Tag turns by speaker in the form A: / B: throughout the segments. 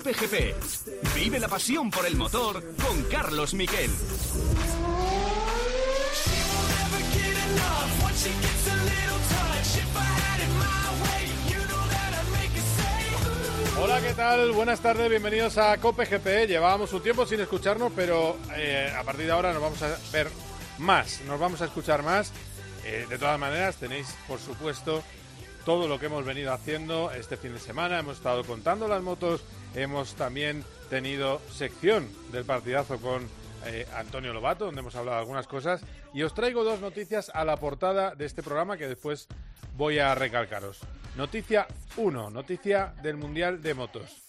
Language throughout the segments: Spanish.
A: Cope GP. Vive la pasión por el motor con Carlos Miquel.
B: Hola, ¿qué tal? Buenas tardes, bienvenidos a Cope GP. Llevábamos un tiempo sin escucharnos, pero eh, a partir de ahora nos vamos a ver más, nos vamos a escuchar más. Eh, de todas maneras, tenéis, por supuesto, todo lo que hemos venido haciendo este fin de semana. Hemos estado contando las motos, hemos también tenido sección del partidazo con eh, Antonio Lobato, donde hemos hablado algunas cosas. Y os traigo dos noticias a la portada de este programa que después voy a recalcaros. Noticia 1, noticia del Mundial de Motos.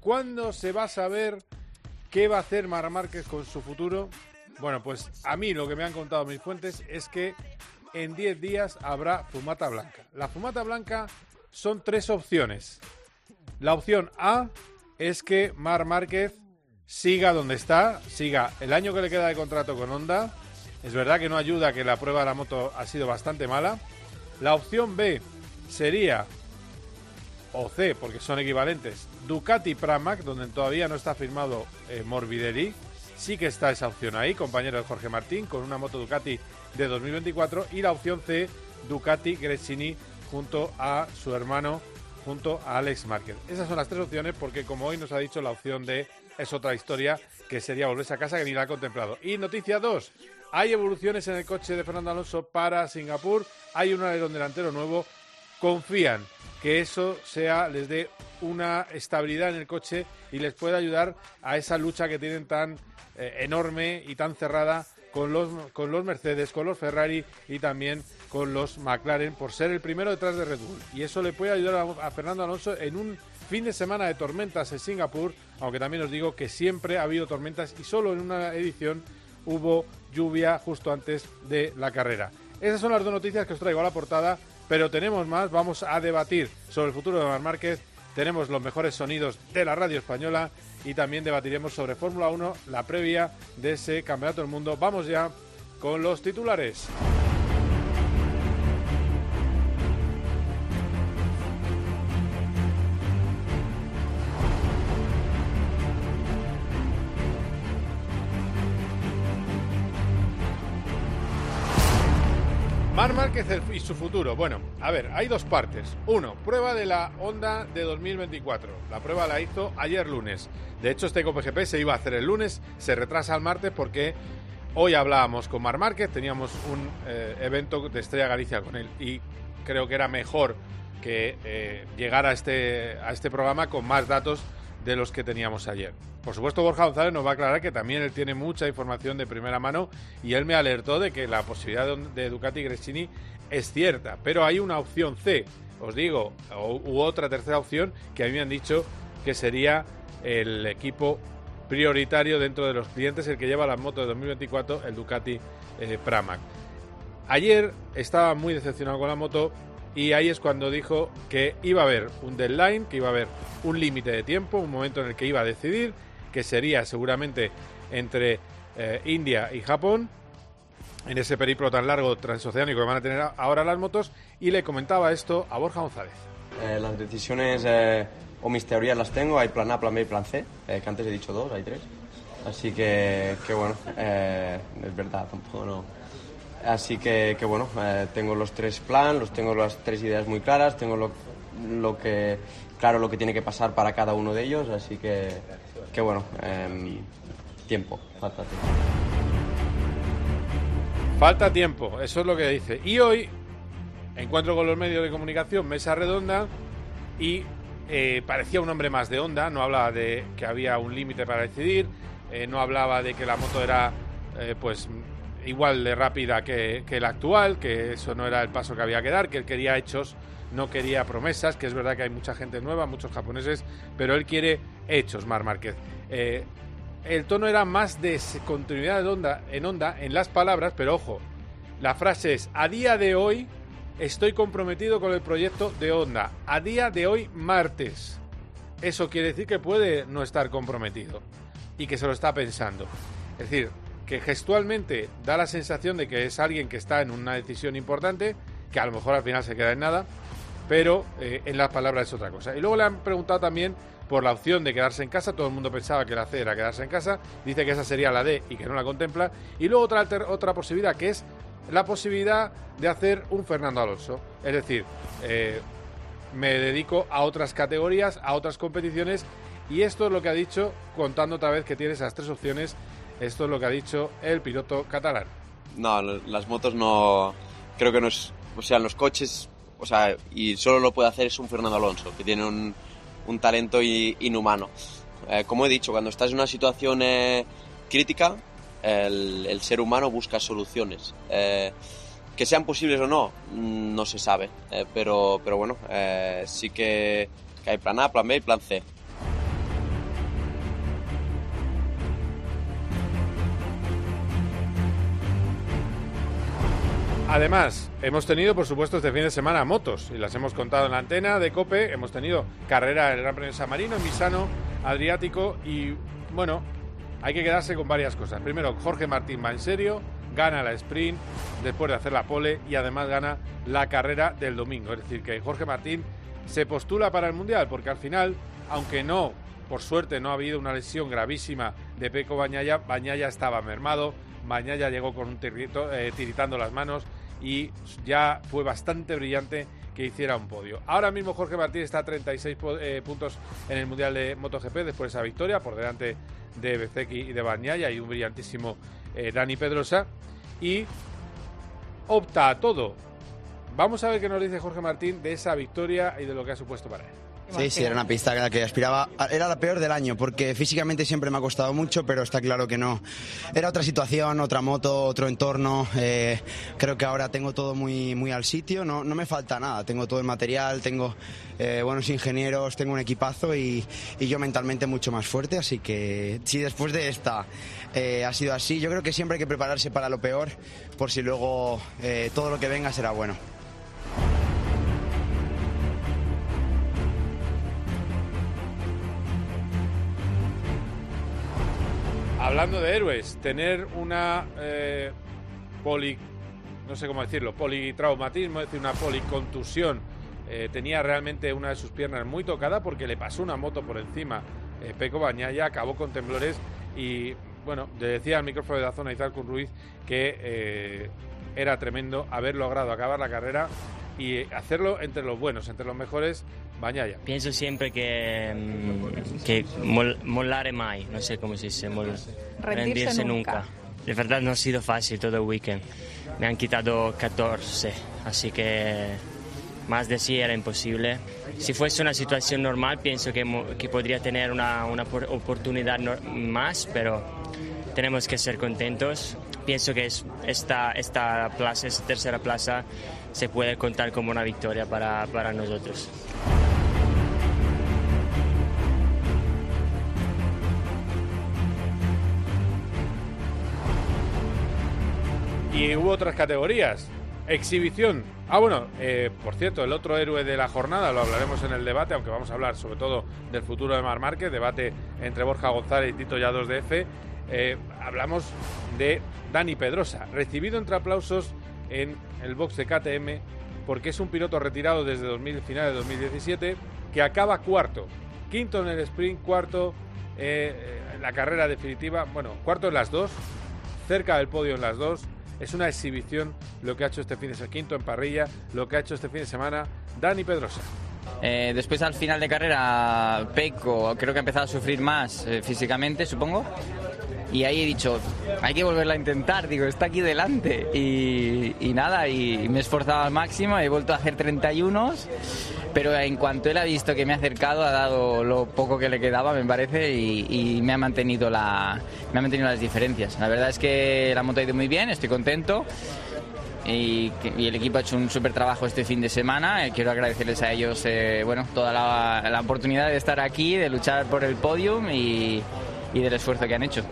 B: ¿Cuándo se va a saber qué va a hacer Mar Márquez con su futuro? Bueno, pues a mí lo que me han contado mis fuentes es que en 10 días habrá fumata blanca. La fumata blanca son tres opciones. La opción A es que Mar Márquez siga donde está, siga el año que le queda de contrato con Honda. Es verdad que no ayuda que la prueba de la moto ha sido bastante mala. La opción B sería, o C, porque son equivalentes, Ducati Pramac, donde todavía no está firmado eh, Morbidelli. Sí que está esa opción ahí, compañero de Jorge Martín, con una moto Ducati de 2024. Y la opción C, Ducati Gresini, junto a su hermano, junto a Alex Márquez. Esas son las tres opciones, porque como hoy nos ha dicho, la opción D es otra historia, que sería volverse a casa, que ni la ha contemplado. Y noticia 2, hay evoluciones en el coche de Fernando Alonso para Singapur, hay un alerón delantero nuevo, confían que eso sea les dé una estabilidad en el coche y les pueda ayudar a esa lucha que tienen tan eh, enorme y tan cerrada con los, con los Mercedes, con los Ferrari y también con los McLaren por ser el primero detrás de Red Bull. Y eso le puede ayudar a, a Fernando Alonso en un fin de semana de tormentas en Singapur, aunque también os digo que siempre ha habido tormentas y solo en una edición hubo lluvia justo antes de la carrera. Esas son las dos noticias que os traigo a la portada, pero tenemos más. Vamos a debatir sobre el futuro de Mar Márquez. Tenemos los mejores sonidos de la radio española y también debatiremos sobre Fórmula 1, la previa de ese Campeonato del Mundo. Vamos ya con los titulares. Y su futuro. Bueno, a ver, hay dos partes. Uno, prueba de la Honda de 2024. La prueba la hizo ayer lunes. De hecho, este COPGP se iba a hacer el lunes, se retrasa al martes porque hoy hablábamos con Mar Márquez, teníamos un eh, evento de Estrella Galicia con él y creo que era mejor que eh, llegara a este, a este programa con más datos de los que teníamos ayer. Por supuesto, Borja González nos va a aclarar que también él tiene mucha información de primera mano y él me alertó de que la posibilidad de Ducati Gresini es cierta, pero hay una opción C, os digo, u otra tercera opción que a mí me han dicho que sería el equipo prioritario dentro de los clientes, el que lleva la moto de 2024, el Ducati eh, Pramac. Ayer estaba muy decepcionado con la moto y ahí es cuando dijo que iba a haber un deadline, que iba a haber un límite de tiempo, un momento en el que iba a decidir, que sería seguramente entre eh, India y Japón, en ese periplo tan largo transoceánico que van a tener ahora las motos, y le comentaba esto a Borja González.
C: Eh, las decisiones eh, o mis teorías las tengo, hay plan A, plan B y plan C, eh, que antes he dicho dos, hay tres. Así que, que bueno, eh, es verdad, tampoco no, Así que, que bueno, eh, tengo los tres planes, los tengo las tres ideas muy claras, tengo lo, lo, que claro lo que tiene que pasar para cada uno de ellos, así que, que bueno, eh, tiempo, falta tiempo.
B: Falta tiempo, eso es lo que dice. Y hoy encuentro con los medios de comunicación, mesa redonda, y eh, parecía un hombre más de onda, no hablaba de que había un límite para decidir, eh, no hablaba de que la moto era pues igual de rápida que, que, la actual, que eso no era el paso que había que dar, que él quería hechos, no quería promesas, que es verdad que hay mucha gente nueva, muchos japoneses, pero él quiere hechos, Mar Márquez. Eh, el tono era más de continuidad de onda, en onda en las palabras, pero ojo, la frase es, a día de hoy estoy comprometido con el proyecto de Honda, a día de hoy martes. Eso quiere decir que puede no estar comprometido y que se lo está pensando. Es decir, que gestualmente da la sensación de que es alguien que está en una decisión importante, que a lo mejor al final se queda en nada, pero eh, en las palabras es otra cosa. Y luego le han preguntado también por la opción de quedarse en casa. Todo el mundo pensaba que la C era quedarse en casa. Dice que esa sería la D y que no la contempla. Y luego otra, otra posibilidad que es la posibilidad de hacer un Fernando Alonso. Es decir, eh, me dedico a otras categorías, a otras competiciones. Y esto es lo que ha dicho, contando otra vez que tiene esas tres opciones, esto es lo que ha dicho el piloto catalán.
C: No, las motos no. Creo que no es. O sea, los coches. O sea, y solo lo puede hacer es un Fernando Alonso, que tiene un, talento inhumano. Eh, como he dicho, cuando estás en una situación eh, crítica, el, ser humano busca soluciones. Eh, que sean posibles o no, mm, no se sabe. pero, pero bueno, sí que hay plan A, plan B y plan C.
B: Además, hemos tenido, por supuesto, este fin de semana motos y las hemos contado en la antena de Cope. Hemos tenido carrera en el Gran Premio San Marino, en Misano, Adriático y, bueno, hay que quedarse con varias cosas. Primero, Jorge Martín va en serio, gana la sprint después de hacer la pole y además gana la carrera del domingo. Es decir, que Jorge Martín se postula para el Mundial porque al final, aunque no, por suerte no ha habido una lesión gravísima de Peco Bañaya, Bañaya estaba mermado, Bañaya llegó con un tirito, eh, tiritando las manos y ya fue bastante brillante que hiciera un podio. Ahora mismo Jorge Martín está a 36 eh, puntos en el Mundial de MotoGP después de esa victoria, por delante de Bezeki y de Bañaya y un brillantísimo eh, Dani Pedrosa. Y opta a todo. Vamos a ver qué nos dice Jorge Martín de esa victoria y de lo que ha supuesto para él.
D: Sí, sí, era una pista a la que aspiraba. Era la peor del año, porque físicamente siempre me ha costado mucho, pero está claro que no. Era otra situación, otra moto, otro entorno. Eh, creo que ahora tengo todo muy, muy al sitio, no, no me falta nada. Tengo todo el material, tengo eh, buenos ingenieros, tengo un equipazo y, y, yo mentalmente mucho más fuerte. Así que si después de esta eh, ha sido así, yo creo que siempre hay que prepararse para lo peor, por si luego todo lo que venga será bueno.
B: Hablando de héroes, tener una eh, poli, no sé cómo decirlo, politraumatismo, es decir, una policontusión. Eh, tenía realmente una de sus piernas muy tocada porque le pasó una moto por encima. Eh, Peco Bañaya acabó con temblores y, bueno, le decía al micrófono de la zona Izalcun Ruiz que era tremendo haber logrado acabar la carrera y hacerlo entre los buenos, entre los mejores, Bañaya.
E: Pienso siempre que, mm, que mol, molare mai, no sé cómo se dice, rendirse, nunca. De verdad no ha sido fácil todo el weekend. Me han quitado 14, así que más de sí era imposible. Si fuese una situación normal, pienso que, que podría tener una, una oportunidad más, pero tenemos que ser contentos. Pienso que es, esta, esta plaza, esta tercera plaza, se puede contar como una victoria para, para nosotros.
B: Y hubo otras categorías. Exhibición. Ah, bueno, eh, por cierto, el otro héroe de la jornada lo hablaremos en el debate, aunque vamos a hablar sobre todo del futuro de Mar Márquez, debate entre Borja González y Tito Yados de F. Eh, hablamos de Dani Pedrosa, recibido entre aplausos en el box de KTM porque es un piloto retirado desde 2000, finales de 2017 que acaba cuarto, quinto en el sprint, cuarto eh, la carrera definitiva, bueno, cuarto en las dos, cerca del podio en las dos. Es una exhibición lo que ha hecho este fin de semana, quinto en parrilla, lo que ha hecho este fin de semana Dani Pedrosa.
F: Eh, después al final de carrera, Peco creo que ha empezado a sufrir más eh, físicamente, supongo y ahí he dicho, hay que volverla a intentar, digo, está aquí delante. Y, nada, y me he esforzado al máximo, he vuelto a hacer 31, pero en cuanto él ha visto que me ha acercado, ha dado lo poco que le quedaba, me parece, y, me, ha mantenido la, me ha mantenido las diferencias. La verdad es que la moto ha ido muy bien, estoy contento. Y, el equipo ha hecho un súper trabajo este fin de semana. Eh, quiero agradecerles a ellos eh, bueno, toda la, la, oportunidad de estar aquí, de luchar por el podium y, y del esfuerzo que han hecho.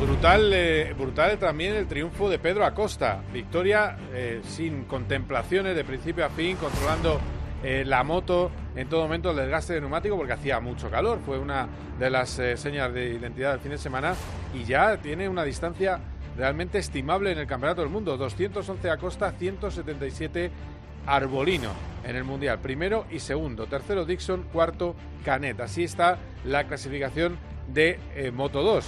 B: Brutal, eh, brutal también el triunfo de Pedro Acosta. Victoria eh, sin contemplaciones de principio a fin, controlando eh, la moto en todo momento el desgaste de neumático porque hacía mucho calor. Fue una de las señas de identidad del fin de semana y ya tiene una distancia realmente estimable en el Campeonato del Mundo. 211 a Costa, 177 Arbolino en el Mundial. Primero y segundo. Tercero Dixon, cuarto Canet. Así está la clasificación de eh, Moto 2.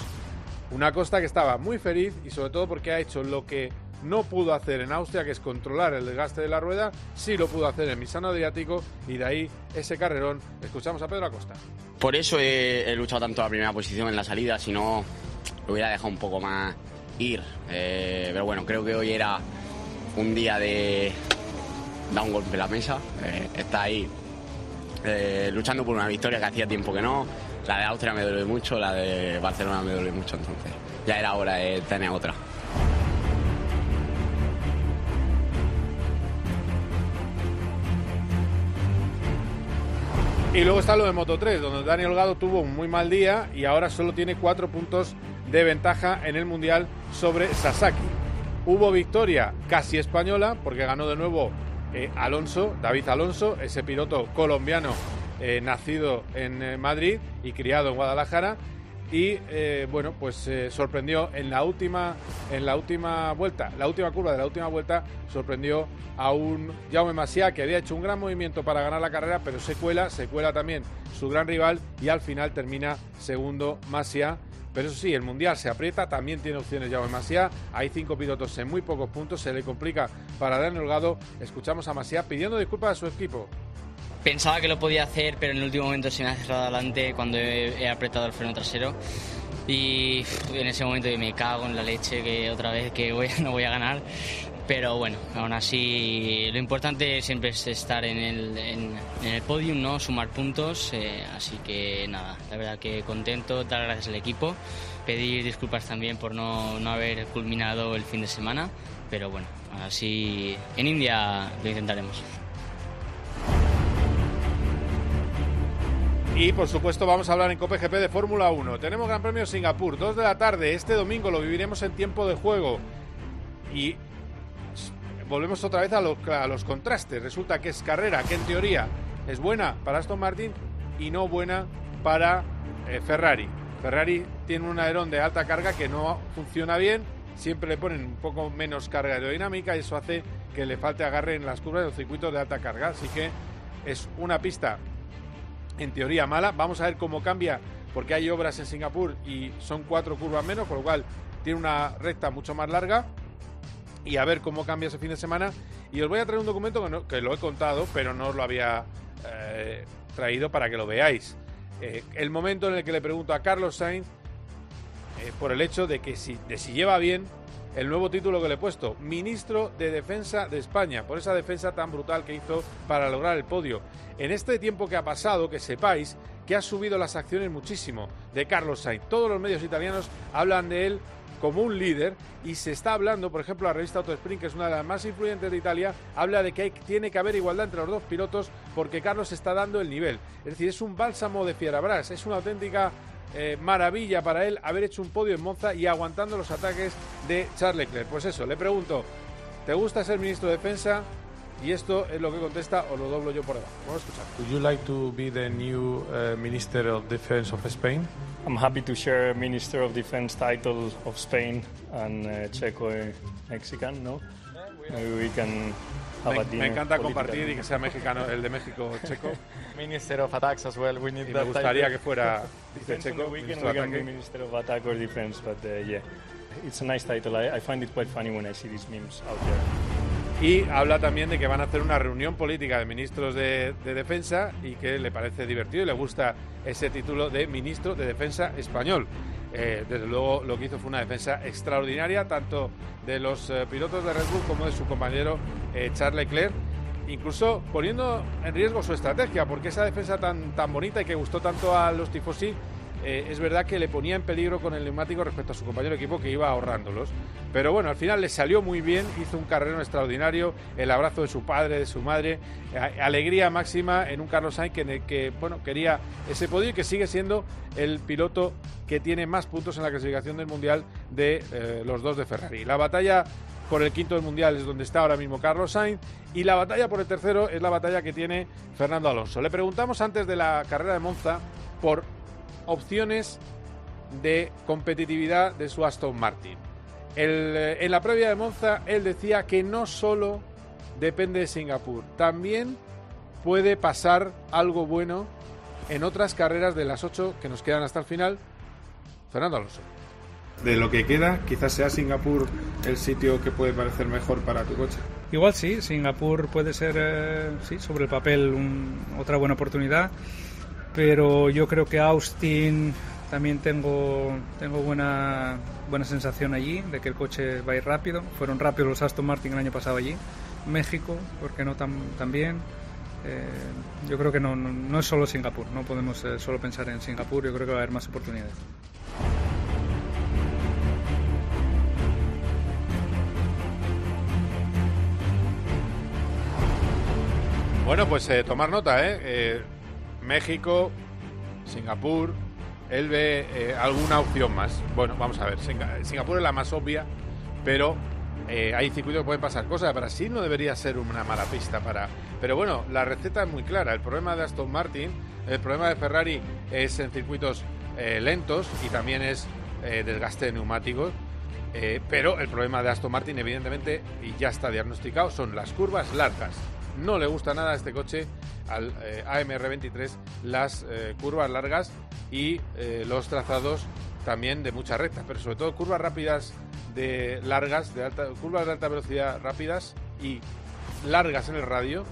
B: Una Costa que estaba muy feliz y sobre todo porque ha hecho lo que no pudo hacer en Austria, que es controlar el desgaste de la rueda, sí lo pudo hacer en Misano Adriático y de ahí ese carrerón. Escuchamos a Pedro Acosta.
G: Por eso he, luchado tanto la primera posición en la salida, si no lo hubiera dejado un poco más ir. Eh, pero bueno, creo que hoy era un día de dar un golpe en la mesa. Eh, está ahí eh, luchando por una victoria que hacía tiempo que no. La de Austria me duele mucho, la de Barcelona me duele mucho, entonces ya era hora de tener otra.
B: Y luego está lo de Moto 3, donde Daniel Holgado tuvo un muy mal día y ahora solo tiene cuatro puntos de ventaja en el Mundial sobre Sasaki. Hubo victoria casi española, porque ganó de nuevo eh, Alonso, David Alonso, ese piloto colombiano eh, nacido en eh, Madrid y criado en Guadalajara. Y bueno, pues sorprendió en la última en la última vuelta, la última curva de la última vuelta, sorprendió a un Jaume Masia que había hecho un gran movimiento para ganar la carrera, pero se cuela, se cuela también su gran rival y al final termina segundo Masia pero eso sí, el Mundial se aprieta, también tiene opciones ya Masia. Hay cinco pilotos en muy pocos puntos, se le complica para Daniel Holgado. Escuchamos a Masia pidiendo disculpas a su equipo.
H: Pensaba que lo podía hacer, pero en el último momento se me ha cerrado adelante cuando he, apretado el freno trasero. Y en ese momento me cago en la leche que otra vez que no voy a ganar. Pero bueno, aún así lo importante siempre es estar en el, en, el podium, ¿no? sumar puntos. Eh, así que nada, la verdad que contento, dar gracias al equipo, pedir disculpas también por no, no haber culminado el fin de semana. Pero bueno, así en India lo intentaremos.
B: Y por supuesto vamos a hablar en COPGP de Fórmula 1. Tenemos Gran Premio Singapur, 2 de la tarde. Este domingo lo viviremos en tiempo de juego. Y volvemos otra vez a los, contrastes. Resulta que es carrera que en teoría es buena para Aston Martin y no buena para eh, Ferrari. Ferrari tiene un alerón de alta carga que no funciona bien, siempre le ponen un poco menos carga aerodinámica y eso hace que le falte agarre en las curvas de los circuitos de alta carga. Así que es una pista en teoría mala. Vamos a ver cómo cambia porque hay obras en Singapur y son cuatro curvas menos, con lo cual tiene una recta mucho más larga y a ver cómo cambia ese fin de semana. Y os voy a traer un documento que, lo he contado, pero no os lo había eh, traído para que lo veáis. Eh, el momento en el que le pregunto a Carlos Sainz eh, por el hecho de que si, de si lleva bien el nuevo título que le he puesto, Ministro de Defensa de España, por esa defensa tan brutal que hizo para lograr el podio. En este tiempo que ha pasado, que sepáis que ha subido las acciones muchísimo de Carlos Sainz. Todos los medios italianos hablan de él como un líder y se está hablando, por ejemplo, la revista Autosprint, que es una de las más influyentes de Italia, habla de que tiene que haber igualdad entre los dos pilotos porque Carlos está dando el nivel. Es decir, es un bálsamo de Fierabras, es una auténtica eh, maravilla para él haber hecho un podio en Monza y aguantando los ataques de Charles Leclerc. Pues eso, le pregunto, ¿te gusta ser ministro de Defensa? Y esto es lo que contesta, o lo doblo yo por debajo. Vamos a escuchar.
I: Would you like to be the new uh, Minister of Defense of Spain?
J: I'm happy to share Minister of Defense title of Spain and uh, Checo eh, Mexican, no? Maybe we can have
B: me,
J: a
B: me encanta compartir y que sea mexicano, el de México Checo.
K: Minister of Attacks as well. We need
B: y me gustaría que fuera dice Checo.
J: We can, we can be Minister of Attack or Defense, but uh, yeah, it's a nice title. I, I find it quite funny when I see these memes out there.
B: Y habla también de que van a hacer una reunión política de ministros de, defensa y que le parece divertido y le gusta ese título de ministro de defensa español. Eh, desde luego lo que hizo fue una defensa extraordinaria, tanto de los eh, pilotos de Red Bull como de su compañero eh, Charles Leclerc, incluso poniendo en riesgo su estrategia, porque esa defensa tan, tan bonita y que gustó tanto a los tifosi eh, es verdad que le ponía en peligro con el neumático respecto a su compañero de equipo que iba ahorrándolos. Pero bueno, al final le salió muy bien, hizo un carrero extraordinario, el abrazo de su padre, de su madre, alegría máxima en un Carlos Sainz que, bueno, quería ese podio y que sigue siendo el piloto que tiene más puntos en la clasificación del Mundial de eh, los dos de Ferrari. La batalla por el quinto del Mundial es donde está ahora mismo Carlos Sainz y la batalla por el tercero es la batalla que tiene Fernando Alonso. Le preguntamos antes de la carrera de Monza por opciones de competitividad de su Aston Martin. Eh, en la previa de Monza él decía que no solo depende de Singapur, también puede pasar algo bueno en otras carreras de las ocho que nos quedan hasta el final. Fernando Alonso.
I: De lo que queda, quizás sea Singapur el sitio que puede parecer mejor para tu coche.
L: Igual sí, Singapur puede ser, eh, sí, sobre el papel otra buena oportunidad, pero yo creo que Austin también tengo, tengo buena, buena sensación allí de que el coche va a ir rápido. Fueron rápidos los Aston Martin el año pasado allí. México, porque no tan, bien. Eh, yo creo que no, no, es solo Singapur, no podemos eh, solo pensar en Singapur, yo creo que va a haber más oportunidades.
B: Bueno, pues eh, tomar nota, ¿eh? México, Singapur, él ve alguna opción más. Bueno, vamos a ver, Singapur es la más obvia, pero eh, hay circuitos que pueden pasar cosas. Brasil no debería ser una mala pista para. Pero bueno, la receta es muy clara. El problema de Aston Martin, el problema de Ferrari es en circuitos eh, lentos y también es eh, desgaste de neumáticos. pero el problema de Aston Martin, evidentemente, y ya está diagnosticado, son las curvas largas. No le gusta nada a este coche, al AMR23, las curvas largas y los trazados también de mucha recta, pero sobre todo curvas rápidas de largas, de alta, curvas de alta velocidad rápidas y largas en el radio,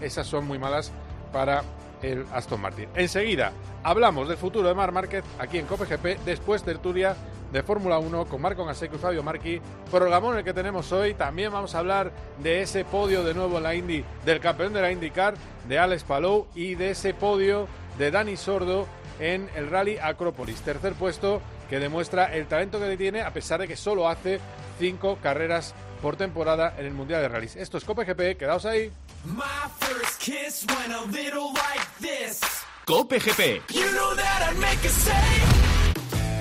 B: esas son muy malas para el Aston Martin. Enseguida hablamos del futuro de Mar Márquez aquí en COPGP, después tertulia de Fórmula 1 con Marco Gaseco y Fabio Marchi. Programón el que tenemos hoy. También vamos a hablar de ese podio de nuevo en la Indy del campeón de la IndyCar, de Alex Palou, y de ese podio de Dani Sordo en el Rally Acrópolis. Tercer puesto que demuestra el talento que tiene a pesar de que solo hace cinco carreras por temporada en el Mundial de Rallys. Esto es Cope GP, quedaos ahí.
A: Cope GP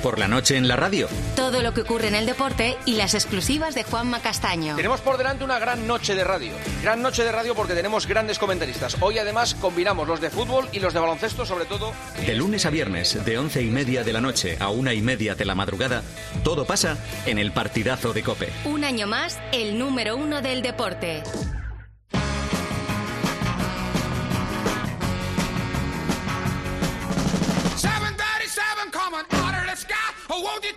M: por la noche en la radio.
N: Todo lo que ocurre en el deporte y las exclusivas de Juanma Castaño.
O: Tenemos por delante una gran noche de radio. Gran noche de radio porque tenemos grandes comentaristas. Hoy además combinamos los de fútbol y los de baloncesto sobre todo.
M: De lunes a viernes, de once y media de la noche a una y media de la madrugada, todo pasa en el partidazo de Cope.
N: Un año más, el número uno del deporte. Oh, won't you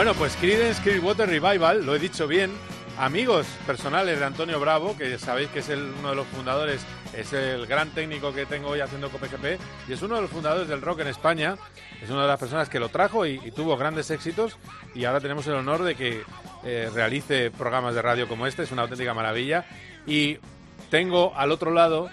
B: Bueno, pues Creedence Clearwater Revival, lo he dicho bien, amigos personales de Antonio Bravo, que sabéis que es uno de los fundadores, es el gran técnico que tengo hoy haciendo COPGP y es uno de los fundadores del rock en España, es una de las personas que lo trajo y, tuvo grandes éxitos y ahora tenemos el honor de que eh, realice programas de radio como este, es una auténtica maravilla y tengo al otro lado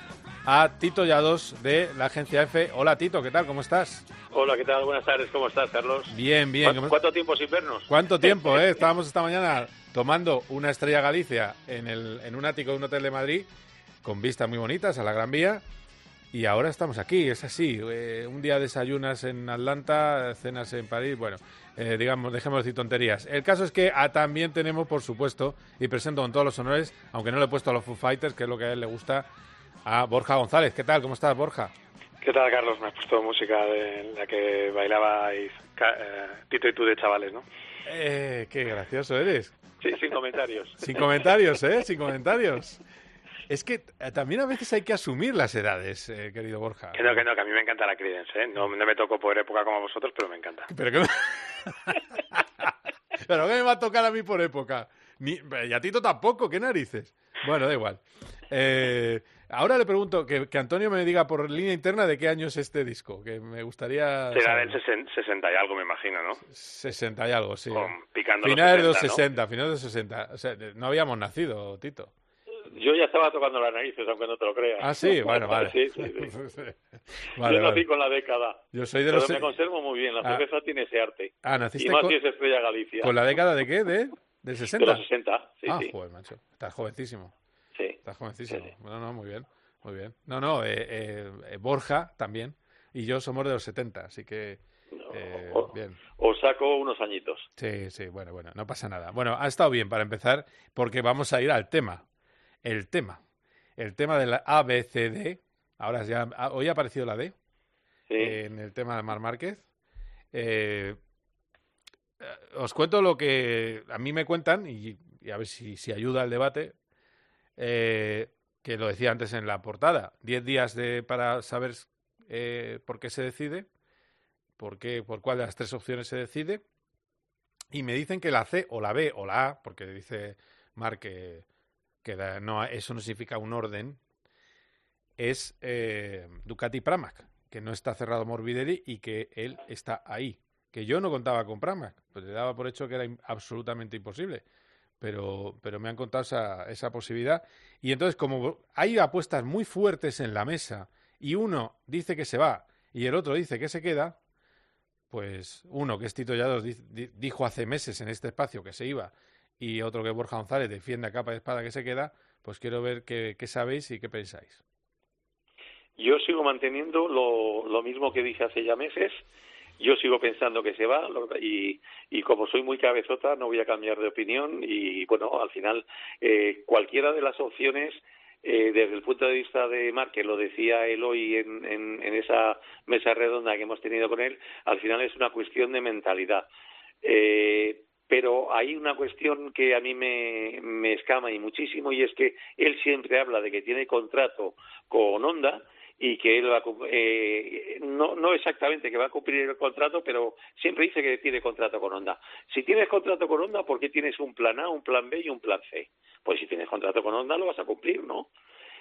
B: a Tito Yados de la agencia F. Hola Tito, ¿qué tal? ¿Cómo estás?
P: Hola, ¿qué tal? Buenas tardes, ¿cómo estás, Carlos?
B: Bien, bien.
P: ¿Cuánto, tiempo sin vernos?
B: ¿Cuánto tiempo, eh? Estábamos esta mañana tomando una estrella Galicia en, el, en un ático de un hotel de Madrid con vistas muy bonitas a la Gran Vía. Y ahora estamos aquí, es así. Eh, un día desayunas en Atlanta, cenas en París. Bueno, eh, digamos, dejemos de decir tonterías. El caso es que también tenemos, por supuesto, y presento con todos los honores, aunque no le he puesto a los Foo Fighters, que es lo que a él le gusta, a Borja González. ¿Qué tal? ¿Cómo estás, Borja?
P: ¿Qué tal, Carlos? Me has puesto música de la que bailabais eh, Tito y tú de chavales, ¿no?
B: Eh, qué gracioso eres.
P: Sí, sin comentarios.
B: Sin comentarios, ¿eh? Sin comentarios. Es que eh, también a veces hay que asumir las edades, eh, querido Borja.
P: Que no, que no, que a mí me encanta la Creedence, ¿eh? No, me tocó por época como vosotros, pero me encanta.
B: Pero que Pero ¿qué me va a tocar a mí por época? Ni, y a Tito tampoco, ¿qué narices? Bueno, da igual. Eh, ahora le pregunto que, Antonio me diga por línea interna de qué año es este disco, que me gustaría...
P: Será del 60 y algo, me imagino, ¿no?
B: 60 y algo, sí.
P: picando
B: finales
P: de los
B: 60, finales de los 60. O sea, no habíamos nacido, Tito.
P: Yo ya estaba tocando las narices, aunque no te lo creas.
B: Ah, sí, bueno, vale.
P: Sí, sí, yo nací con la década.
B: Yo soy de
P: pero
B: los...
P: me conservo muy bien, la ah. cerveza tiene ese arte.
B: Ah, naciste
P: y más
B: con...
P: si es Estrella Galicia.
B: ¿Con la década de qué? ¿De? ¿Del 60?
P: De los 60, sí,
B: ah,
P: sí.
B: joder, macho. Estás jovencísimo.
P: Sí.
B: Estás jovencísimo. No, no, muy bien, muy bien. No, no, eh, eh, eh, Borja también y yo somos de los 70, así que... Eh, bien.
P: Os saco unos añitos.
B: Sí, sí, bueno, bueno, no pasa nada. Bueno, ha estado bien para empezar porque vamos a ir al tema. El tema el tema de la ABCD, ahora ya, hoy ha aparecido la D en el tema de Mar Márquez. Eh, os cuento lo que a mí me cuentan y, a ver si, si, ayuda al debate. Eh, que lo decía antes en la portada, diez días de, para saber por qué se decide, por, qué, por cuál de las tres opciones se decide, y me dicen que la C o la B o la A, porque dice Mar que no, eso no significa un orden, es eh, Ducati Pramac, que no está cerrado Morbidelli y que él está ahí. Que yo no contaba con Pramac, pues le daba por hecho que era absolutamente imposible. Pero, pero me han contado esa, esa posibilidad. Y entonces, como hay apuestas muy fuertes en la mesa y uno dice que se va y el otro dice que se queda, pues uno, que es Tito Yados, dijo hace meses en este espacio que se iba y otro que Borja González defiende a capa de espada que se queda, pues quiero ver qué, sabéis y qué pensáis.
P: Yo sigo manteniendo lo, lo mismo que dije hace ya meses. Yo sigo pensando que se va y, como soy muy cabezota no voy a cambiar de opinión y bueno, al final eh, cualquiera de las opciones eh, desde el punto de vista de Marc, que lo decía él hoy en, en, en, esa mesa redonda que hemos tenido con él, al final es una cuestión de mentalidad. Eh, pero hay una cuestión que a mí me, me escama y muchísimo y es que él siempre habla de que tiene contrato con Honda y que él va eh, no, no exactamente que va a cumplir el contrato, pero siempre dice que tiene contrato con Honda. Si tienes contrato con Honda, ¿por qué tienes un plan A, un plan B y un plan C? Pues si tienes contrato con Honda lo vas a cumplir, ¿no?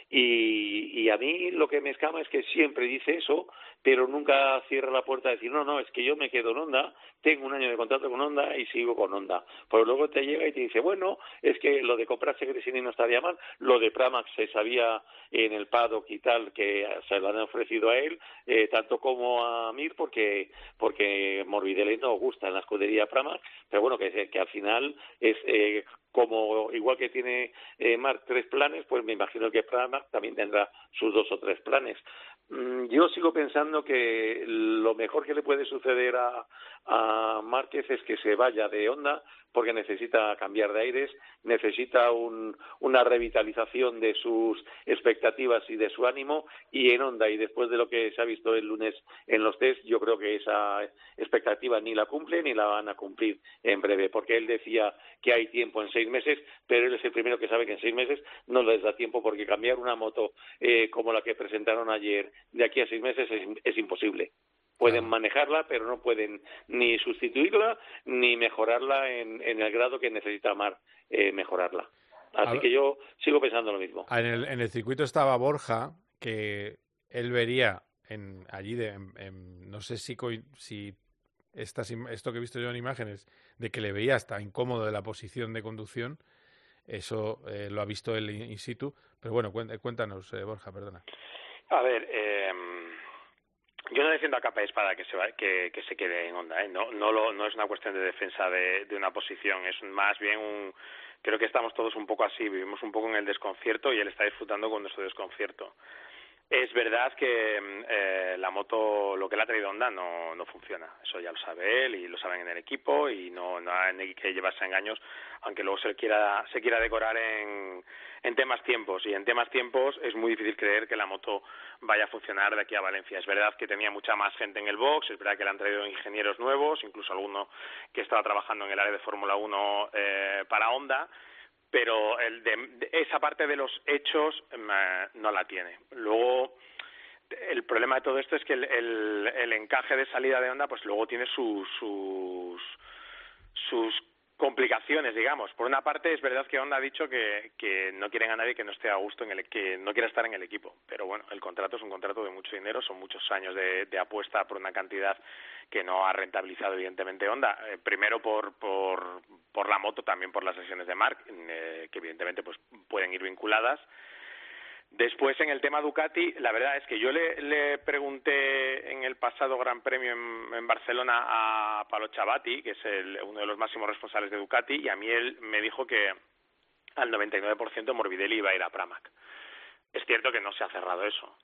P: Y, y, a mí lo que me escama es que siempre dice eso, pero nunca cierra la puerta a decir, no, no, es que yo me quedo en Honda, tengo un año de contrato con Honda y sigo con Honda. Pero luego te llega y te dice, bueno, es que lo de comprarse Gresini no estaría mal, lo de Pramax se sabía en el paddock y tal que se lo han ofrecido a él, eh, tanto como a Mir, porque, porque Morbidelli no gusta en la escudería Pramax, pero bueno, que, que al final es eh, como igual que tiene eh, Mark tres planes, pues me imagino que Pramac también tendrá sus dos o tres planes. Mm, yo sigo pensando que lo mejor que le puede suceder a, a Márquez es que se vaya de Honda porque necesita cambiar de aires, necesita una revitalización de sus expectativas y de su ánimo y en Honda y después de lo que se ha visto el lunes en los test yo creo que esa expectativa ni la cumple ni la van a cumplir en breve porque él decía que hay tiempo en seis meses pero él es el primero que sabe que en seis meses no les da tiempo porque cambiar una moto eh, como la que presentaron ayer de aquí a seis meses es imposible pueden manejarla, pero no pueden ni sustituirla ni mejorarla en, el grado que necesita Mar eh, mejorarla. Así que yo sigo pensando lo mismo.
B: En el, en el circuito estaba Borja, que él vería en, allí, de, no sé si, si estas, esto que he visto yo en imágenes, de que le veía hasta incómodo de la posición de conducción, eso eh, lo ha visto él in situ. Pero bueno, cuéntanos, eh, Borja, perdona.
P: A ver, eh, yo no defiendo a capa y espada que se, que, que se quede en onda, ¿eh? no, no, lo, no es una cuestión de defensa de, de una posición, es más bien un... Creo que estamos todos un poco así, vivimos un poco en el desconcierto y él está disfrutando con nuestro desconcierto. Es verdad que mm, eh, la moto, lo que le ha traído Honda, no, no funciona. Eso ya lo sabe él y lo saben en el equipo y no, no hay que llevarse engaños, aunque luego se quiera, se quiera decorar en, en temas tiempos. Y en temas tiempos es muy difícil creer que la moto vaya a funcionar de aquí a Valencia. Es verdad que tenía mucha más gente en el box, es verdad que le han traído ingenieros nuevos, incluso alguno que estaba trabajando en el área de Fórmula 1 eh, para Honda pero el de, esa parte de los hechos mm, eh, no la tiene. Luego,
Q: el problema de todo esto es que el, el, el encaje de salida de onda, pues luego tiene sus, sus, sus complicaciones, digamos. Por una parte, es verdad que Honda ha dicho que, que no quieren a nadie que no esté a gusto en el que no quiera estar en el equipo. Pero bueno, el contrato es un contrato de mucho dinero, son muchos años de, de apuesta por una cantidad que no ha rentabilizado evidentemente Honda. Eh, primero por, por, por la moto, también por las sesiones de Mark, eh, que evidentemente pues pueden ir vinculadas. Después, en el tema Ducati, la verdad es que yo le, pregunté en el pasado Gran Premio en, Barcelona a Palo Chabati, que es el, uno de los máximos responsables de Ducati, y a mí él me dijo que al 99% Morbidelli iba a ir a Pramac. Es cierto que no se ha cerrado eso.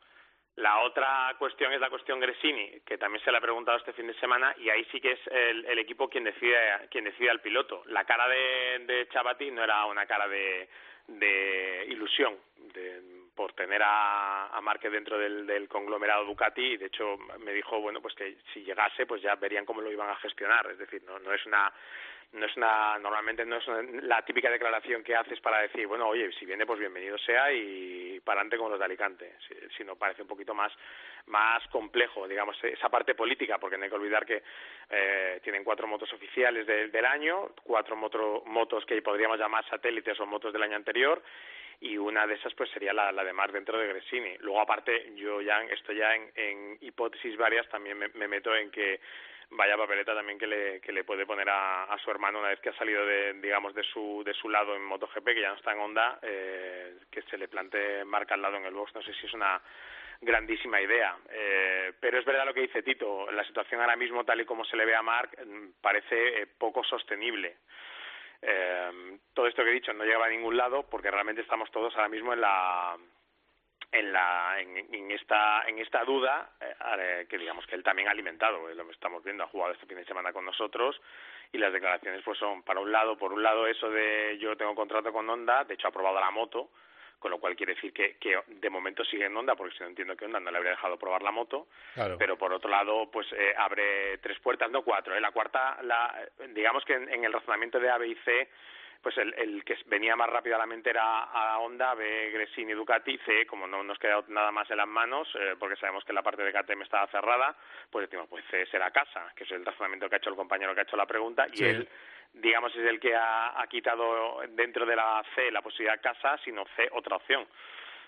Q: La otra cuestión es la cuestión Gresini, que también se le ha preguntado este fin de semana, y ahí sí que es el, el equipo quien decide, quien decide al piloto. La cara de, de Chabati no era una cara de, de ilusión, de, por tener a, a Márquez dentro del, del conglomerado Ducati y de hecho me dijo bueno pues que si llegase pues ya verían cómo lo iban a gestionar. Es decir no no es una no es una normalmente no es una, la típica declaración que haces para decir bueno oye si viene pues bienvenido sea y para adelante como los de Alicante. Si, si no parece un poquito más más complejo digamos esa parte política porque no hay que olvidar que eh, tienen cuatro motos oficiales de, del año cuatro moto, motos que podríamos llamar satélites o motos del año anterior y una de esas pues sería la, de Marc dentro de Gresini. Luego aparte yo ya esto ya en, hipótesis varias también me, me, meto en que vaya papeleta también que le, que le puede poner a, a su hermano una vez que ha salido de digamos de su de su lado en MotoGP que ya no está en Honda eh, que se le plantee marca al lado en el box no sé si es una grandísima idea. Eh, pero es verdad lo que dice Tito, la situación ahora mismo, tal y como se le ve a Marc, parece eh, poco sostenible. Eh, todo esto que he dicho no llegaba a ningún lado porque realmente estamos todos ahora mismo en la en la en, esta en esta duda eh, que digamos que él también ha alimentado eh, lo estamos viendo ha jugado este fin de semana con nosotros y las declaraciones pues son para un lado por un lado eso de yo tengo contrato con Honda de hecho ha aprobado la moto con lo cual quiere decir que, que de momento sigue en Honda, porque si no entiendo que Honda no le habría dejado probar la moto,
B: claro.
Q: pero por otro lado, pues eh, abre tres puertas, no cuatro, ¿eh? la cuarta, la, digamos que en, en el razonamiento de A, B y C, pues el, el que venía más rápido a la mente era a Honda, B, Gresini, Ducati, C, como no nos queda nada más en las manos, eh, porque sabemos que la parte de KTM estaba cerrada, pues decimos, pues C será casa, que es el razonamiento que ha hecho el compañero que ha hecho la pregunta, y
B: Sí.
Q: él digamos, es el que ha, quitado dentro de la C la posibilidad casa, sino C otra opción.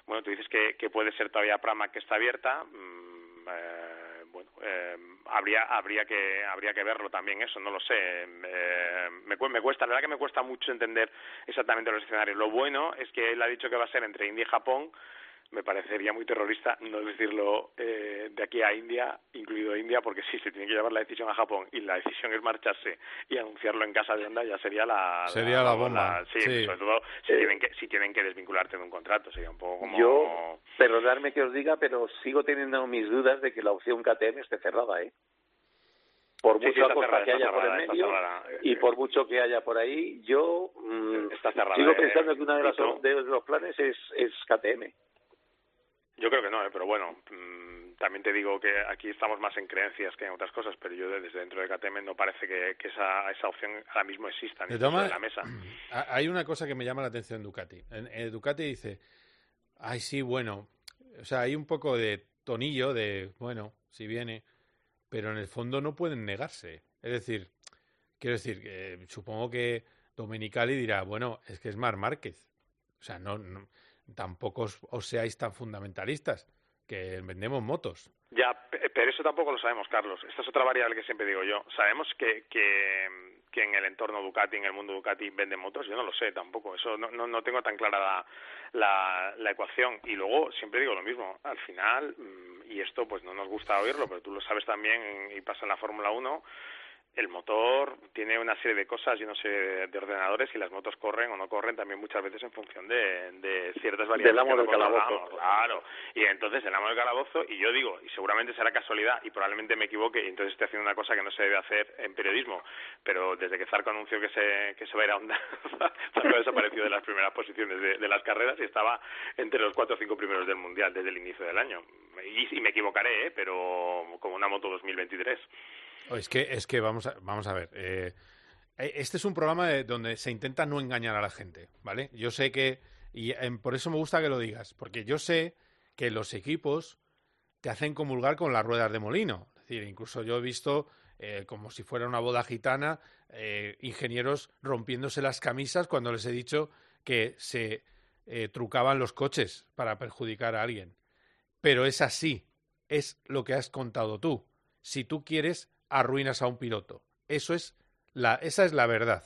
Q: Bueno, tú dices que, que puede ser todavía Prama que está abierta. mmm, eh, bueno, eh, habría habría que habría que verlo también eso, no lo sé. Eh, me cuesta, la verdad que me cuesta mucho entender exactamente los escenarios. Lo bueno es que él ha dicho que va a ser entre India y Japón. Me parecería muy terrorista no decirlo eh, de aquí a India, incluido India, porque si se tiene que llevar la decisión a Japón y la decisión es marcharse y anunciarlo en casa de Honda, ya sería la
B: Sería la bomba,
Q: sí,
B: sí.
Q: sobre todo si tienen que si tienen que desvincularte de un contrato, sería un poco como
P: Yo, perdonadme que os diga, pero sigo teniendo mis dudas de que la opción KTM esté cerrada, ¿eh? Por
Q: Sí, sí,
P: mucha
Q: está
P: cosa
Q: cerrada,
P: que haya por
Q: cerrada,
P: el medio y por mucho que haya por ahí, yo mm,
Q: Está cerrada,
P: sigo
Q: eh,
P: pensando que una de de los planes es, es KTM.
Q: Yo creo que no, ¿eh? pero bueno, mm, también te digo que aquí estamos más en creencias que en otras cosas, pero yo desde dentro de KTM no parece que, que esa, esa opción ahora mismo exista ni
B: De
Q: la mesa.
B: ha- Hay una cosa que me llama la atención en Ducati. En, en Ducati dice, ay, sí, bueno. O sea, hay un poco de tonillo de, bueno, si viene, pero en el fondo no pueden negarse. Es decir, quiero decir, que supongo que Domenicali dirá, bueno, es que es Mar Márquez. O sea, no, no- tampoco os, os seáis tan fundamentalistas, que vendemos motos.
Q: Ya, pe- pero eso tampoco lo sabemos, Carlos. Esta es otra variable que siempre digo yo. Sabemos que, que, que en el entorno Ducati, en el mundo Ducati, venden motos. Yo no lo sé tampoco. Eso no, no, no tengo tan clara la, la, la ecuación. Y luego siempre digo lo mismo. Al final, mm, y esto pues no nos gusta oírlo, pero tú lo sabes también y pasa en la Fórmula 1, el motor tiene una serie de cosas y una serie de, de ordenadores y las motos corren o no corren también muchas veces en función de, de ciertas variables.
P: Del amo
Q: no
P: del calabozo.
Q: Claro, y entonces el amo del calabozo, y yo digo, y seguramente será casualidad, y probablemente me equivoque, y entonces estoy haciendo una cosa que no se debe hacer en periodismo, pero desde que Zarco anunció que se, que se va a ir a Honda, Zarco desapareció de las primeras posiciones de, de las carreras y estaba entre los cuatro o cinco primeros del Mundial desde el inicio del año. Y, y me equivocaré, ¿eh? pero como una moto 2023.
B: Oh, Es que, es que vamos a, vamos a ver. eh, eh, este es un programa de- donde se intenta no engañar a la gente, ¿vale? Yo sé que, y por eso me gusta que lo digas, porque yo sé que los equipos te hacen comulgar con las ruedas de molino. Es decir, incluso yo he visto, eh, como si fuera una boda gitana, eh, ingenieros rompiéndose las camisas cuando les he dicho que se trucaban los coches para perjudicar a alguien. Pero es así, es lo que has contado tú. Si tú quieres, arruinas a un piloto. Eso es la, esa es la verdad.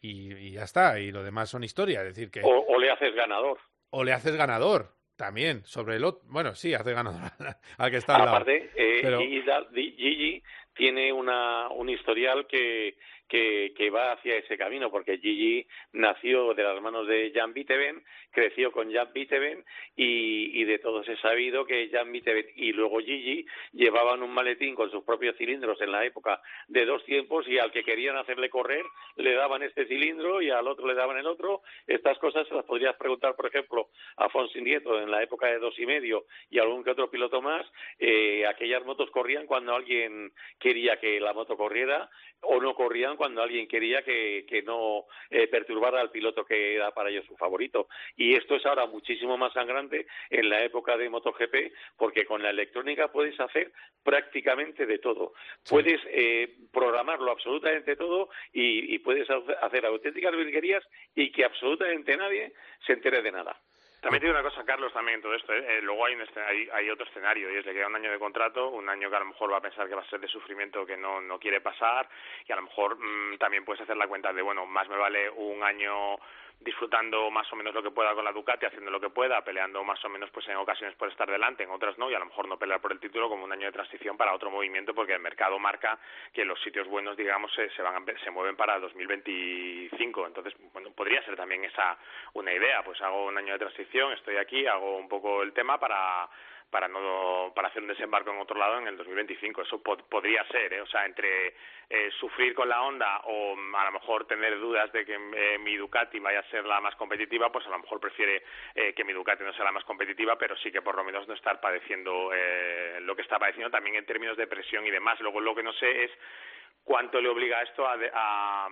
B: Y, ya está, y lo demás son historias. decir, que...
P: o le haces ganador.
B: O le haces ganador. También, sobre el otro. Bueno, sí, hace ganador al que está al lado.
P: Aparte, eh, Gigi, tiene una, un historial que, que, que, va hacia ese camino, porque Gigi nació de las manos de Jan Viteben, creció con Jan Viteben y, y de todos he sabido que Jan Viteben y luego Gigi llevaban un maletín con sus propios cilindros en la época de dos tiempos y al que querían hacerle correr le daban este cilindro y al otro le daban el otro. Estas cosas se las podrías preguntar, por ejemplo, a Fonsi Nieto en la época de dos y medio y algún que otro piloto más. Eh, aquellas motos corrían cuando alguien quería que la moto corriera o no corrían cuando alguien quería que, que no eh, perturbara al piloto que era para ellos su favorito. Y esto es ahora muchísimo más sangrante en la época de MotoGP, porque con la electrónica puedes hacer prácticamente de todo. Puedes eh, programarlo absolutamente todo y, y puedes hacer auténticas virguerías y que absolutamente nadie se entere de nada.
Q: También tiene una cosa, Carlos, también en todo esto. ¿eh? eh luego hay, un hay, otro escenario y es le queda un año de contrato, un año que a lo mejor va a pensar que va a ser de sufrimiento que no, no quiere pasar y a lo mejor mm, también puedes hacer la cuenta de, bueno, más me vale un año disfrutando más o menos lo que pueda con la Ducati, haciendo lo que pueda, peleando más o menos pues en ocasiones por estar delante, en otras no, y a lo mejor no pelear por el título como un año de transición para otro movimiento, porque el mercado marca que los sitios buenos, digamos, se, se van se mueven para 2025. Entonces, bueno, podría ser también esa una idea, pues hago un año de transición, estoy aquí, hago un poco el tema para para no para hacer un desembarco en otro lado en el 2025 eso podría ser ¿eh? o sea entre eh, sufrir con la Honda o mm, a lo mejor tener dudas de que eh, mi Ducati vaya a ser la más competitiva pues a lo mejor prefiere eh, que mi Ducati no sea la más competitiva pero sí que por lo menos no estar padeciendo eh, lo que está padeciendo también en términos de presión y demás luego lo que no sé es cuánto le obliga esto a, a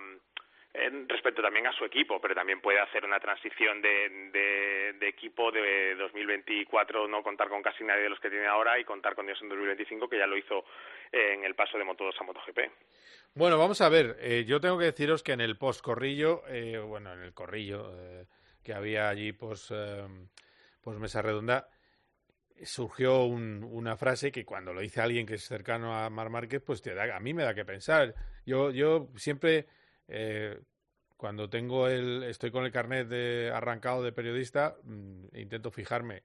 Q: respecto también a su equipo, pero también puede hacer una transición de, de, equipo de 2024, no contar con casi nadie de los que tiene ahora y contar con ellos en 2025, que ya lo hizo en el paso de Moto2 a MotoGP.
B: Bueno, vamos a ver, eh, yo tengo que deciros que en el post-corrillo, eh, bueno, en el corrillo eh, que había allí, pues, pues Mesa Redonda, surgió una frase que cuando lo dice alguien que es cercano a Mar Márquez, pues te da, a mí me da que pensar. Yo, yo siempre eh, cuando tengo el, estoy con el carnet de arrancado de periodista, mm, intento fijarme.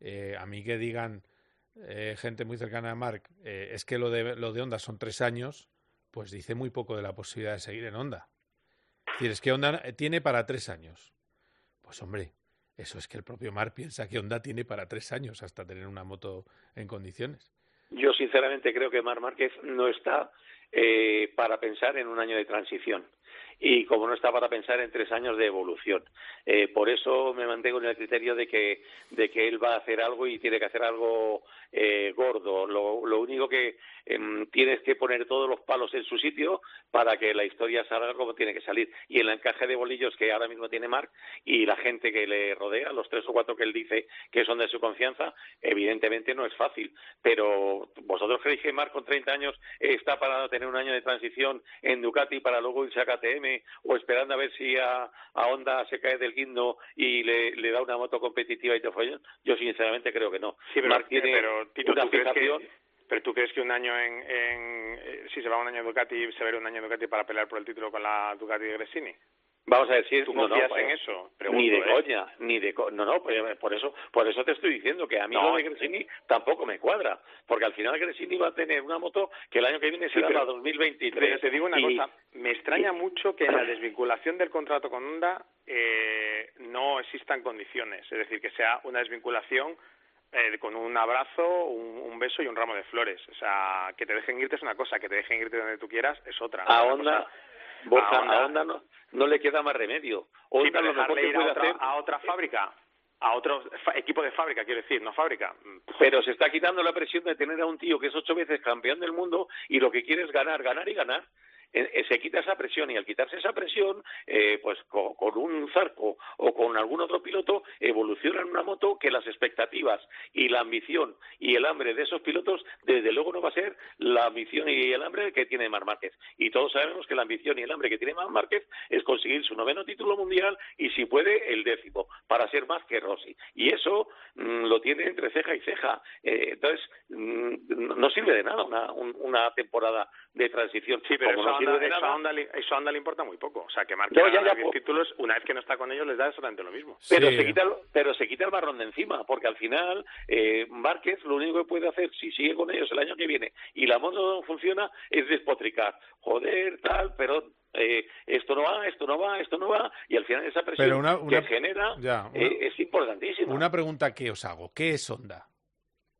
B: Eh, a mí que digan eh, gente muy cercana a Marc, es que lo de, lo de Honda son tres años, pues dice muy poco de la posibilidad de seguir en Honda. Es que Honda tiene para tres años. Pues hombre, eso es que el propio Marc piensa que Honda tiene para tres años hasta tener una moto en condiciones.
P: Yo sinceramente creo que Mar Márquez no está eh, para pensar en un año de transición y como no está para pensar en tres años de evolución. Eh, por eso me mantengo en el criterio de que, de que él va a hacer algo y tiene que hacer algo eh, gordo. Lo, lo, único que eh, tienes que poner todos los palos en su sitio para que la historia salga como tiene que salir. Y el encaje de bolillos que ahora mismo tiene Marc y la gente que le rodea, los tres o cuatro que él dice que son de su confianza, evidentemente no es fácil. Pero vosotros creéis que Marc con 30 años está para tener un año de transición en Ducati para luego irse a KTM o esperando a ver si a, a Honda se cae del guindo y le, le da una moto competitiva y te falla? Yo sinceramente creo que no.
Q: Sí, pero, tiene pero, Tito, ¿tú crees que, pero tú crees que un año en, en eh, si se va un año Ducati se ve un año Ducati para pelear por el título con la Ducati de Gresini?
P: Vamos a decir,
Q: ¿tú confías
P: pues,
Q: en eso?
P: ni de
Q: ¿eh?
P: coña, ni de no, no, pues, por eso, por eso te estoy diciendo que a mí lo de Gresini tampoco me cuadra, porque al final Gresini va a tener una moto que el año que viene será la 2023.
Q: Pero te digo una cosa, me extraña mucho que en la desvinculación del contrato con Honda eh, no existan condiciones, es decir, que sea una desvinculación eh, con un abrazo, un, un, beso y un ramo de flores. O sea, que te dejen irte es una cosa, que te dejen irte donde tú quieras es otra.
P: A Honda, a Honda no, no le queda más remedio.
Q: Honda lo mejor que puede a otra, a otra fábrica a otro equipo de fábrica, quiero decir, no fábrica.
P: Pero se está quitando la presión de tener a un tío que es ocho veces campeón del mundo y lo que quiere es ganar, ganar y ganar. Se quita esa presión y al quitarse esa presión, pues con, un Zarco o con algún otro piloto evoluciona en una moto que las expectativas y la ambición y el hambre de esos pilotos desde luego no va a ser la ambición y el hambre que tiene Mar Márquez. Y todos sabemos que la ambición y el hambre que tiene Mar Márquez es conseguir su noveno título mundial y si puede el décimo para ser más que Rossi. Y eso mm, lo tiene entre ceja y ceja. Eh, entonces, mm, no sirve de nada una, una temporada de transición.
Q: Sí, pero eso,
P: no
Q: de eso, a le importa muy poco. O sea, que Marquez no, ya, títulos, una vez que no está con ellos, les da exactamente lo mismo.
P: Pero, se, quita el, pero se quita el barrón de encima, porque al final eh, Márquez lo único que puede hacer, si sigue con ellos el año que viene y la moto no funciona, es despotricar. Joder, tal, pero eh, esto no va, esto no va, esto no va, y al final esa presión que genera eh, es importantísima.
B: Una pregunta que os hago, ¿qué es Honda?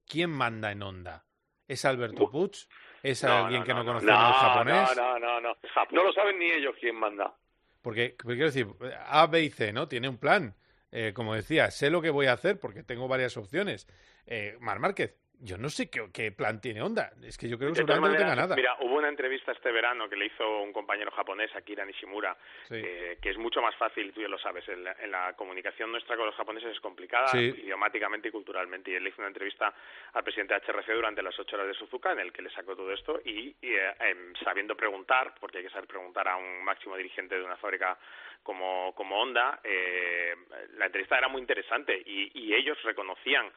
B: ¿Quién manda en Honda? ¿Es Alberto Puig? ¿Es alguien que no, conoce el japonés?
P: No, no, no, no. lo saben ni ellos quién manda.
B: Porque, quiero decir, A, B y C, ¿no? Tiene un plan. Eh, como decía, sé lo que voy a hacer porque tengo varias opciones. Eh, Mar Márquez, yo no sé qué, plan tiene Honda. Es que yo creo que seguramente no tenga nada.
Q: Mira, hubo una entrevista este verano que le hizo un compañero japonés, Akira Nishimura, que es mucho más fácil, tú ya lo sabes, en la, comunicación nuestra con los japoneses es complicada, idiomáticamente y culturalmente. Y él le hizo una entrevista al presidente de HRC durante las ocho horas de Suzuka, en el que le sacó todo esto y, eh, em, sabiendo preguntar, porque hay que saber preguntar a un máximo dirigente de una fábrica como, como Honda, eh, la entrevista era muy interesante y ellos reconocían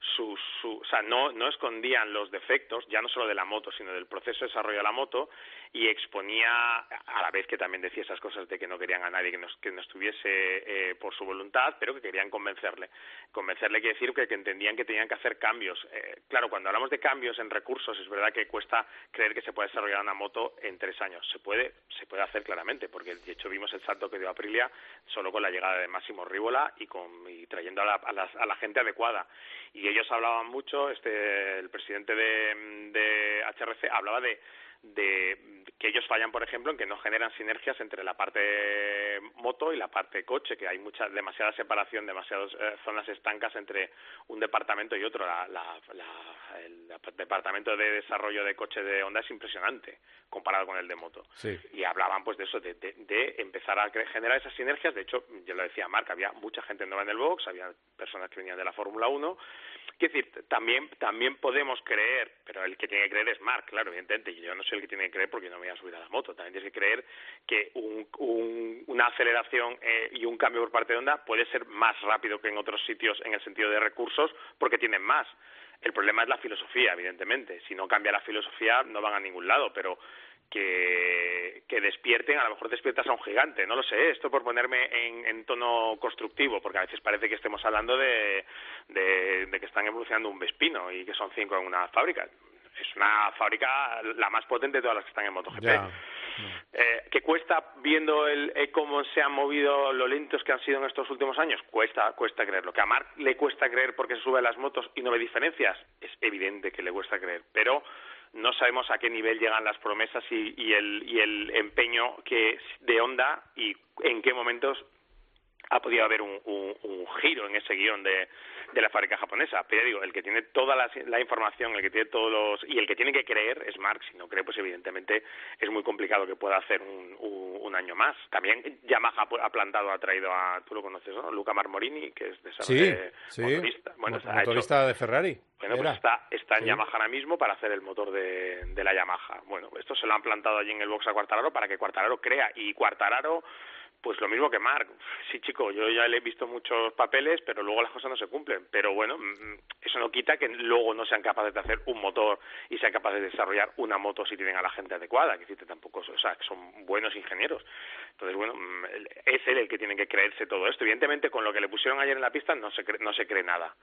Q: su, o sea, no, no escondían los defectos, ya no solo de la moto, sino del proceso de desarrollo de la moto, y exponía, a la vez que también decía esas cosas de que no querían a nadie que no, que no estuviese eh, por su voluntad, pero que querían convencerle. Convencerle quiere decir que, que entendían que tenían que hacer cambios. Eh, claro, cuando hablamos de cambios en recursos, es verdad que cuesta creer que se puede desarrollar una moto en tres años. Se puede, se puede hacer claramente, porque de hecho vimos el salto que dio Aprilia solo con la llegada de Máximo Rívola y, con, y trayendo a la, a la gente adecuada. Y ellos hablaban mucho, este, el presidente de, de HRC hablaba de de que ellos fallan, por ejemplo, en que no generan sinergias entre la parte moto y la parte coche, que hay mucha demasiada separación, demasiadas eh, zonas estancas entre un departamento y otro. La, el departamento de desarrollo de coche de Honda es impresionante comparado con el de moto. Y hablaban pues de eso, de, de, empezar a generar esas sinergias. De hecho, yo lo decía Marc, había mucha gente nueva en el box, había personas que venían de la Fórmula 1 Quiero decir, también, también podemos creer, pero el que tiene que creer es Mark, claro, evidentemente, y yo no soy el que tiene que creer porque no me voy a subir a la moto. También tienes que creer que un, una aceleración eh, y un cambio por parte de Honda puede ser más rápido que en otros sitios en el sentido de recursos porque tienen más. El problema es la filosofía, evidentemente. Si no cambia la filosofía, no van a ningún lado, pero que, despierten, a lo mejor despiertas a un gigante, no lo sé, esto por ponerme en, tono constructivo, porque a veces parece que estemos hablando de, de, que están evolucionando un Vespino y que son cinco en una fábrica. Es una fábrica la más potente de todas las que están en MotoGP. Eh, que cuesta viendo el, eh, cómo se han movido lo lentos que han sido en estos últimos años cuesta cuesta creerlo que a Mark le cuesta creer porque se sube a las motos y no ve diferencias es evidente que le cuesta creer. Pero no sabemos a qué nivel llegan las promesas y, el, y el empeño que de Honda y en qué momentos ha podido haber un, giro en ese guion de, de, la fábrica japonesa. Pero digo, el que tiene toda la, información, el que tiene todos los... y el que tiene que creer es Marx. Si no cree, pues evidentemente es muy complicado que pueda hacer un, un, año más. También Yamaha ha plantado, ha traído a... tú lo conoces, ¿no? Luca Marmorini, que es de
B: sí, sí. motorista. Bueno, motorista de Ferrari.
Q: Bueno, pues está, está en Yamaha ahora mismo para hacer el motor de, de la Yamaha. Bueno, esto se lo han plantado allí en el box a Cuartararo para que Cuartararo crea. Y Cuartararo pues lo mismo que Mark. Sí, chico, yo ya le he visto muchos papeles, pero luego las cosas no se cumplen. Pero bueno, mm, eso no quita que luego no sean capaces de hacer un motor y sean capaces de desarrollar una moto si tienen a la gente adecuada. Que decirte tampoco, o sea, que son buenos ingenieros. Entonces, bueno, mm, es él el que tiene que creerse todo esto. Evidentemente, con lo que le pusieron ayer en la pista no se cree, no se cree nada.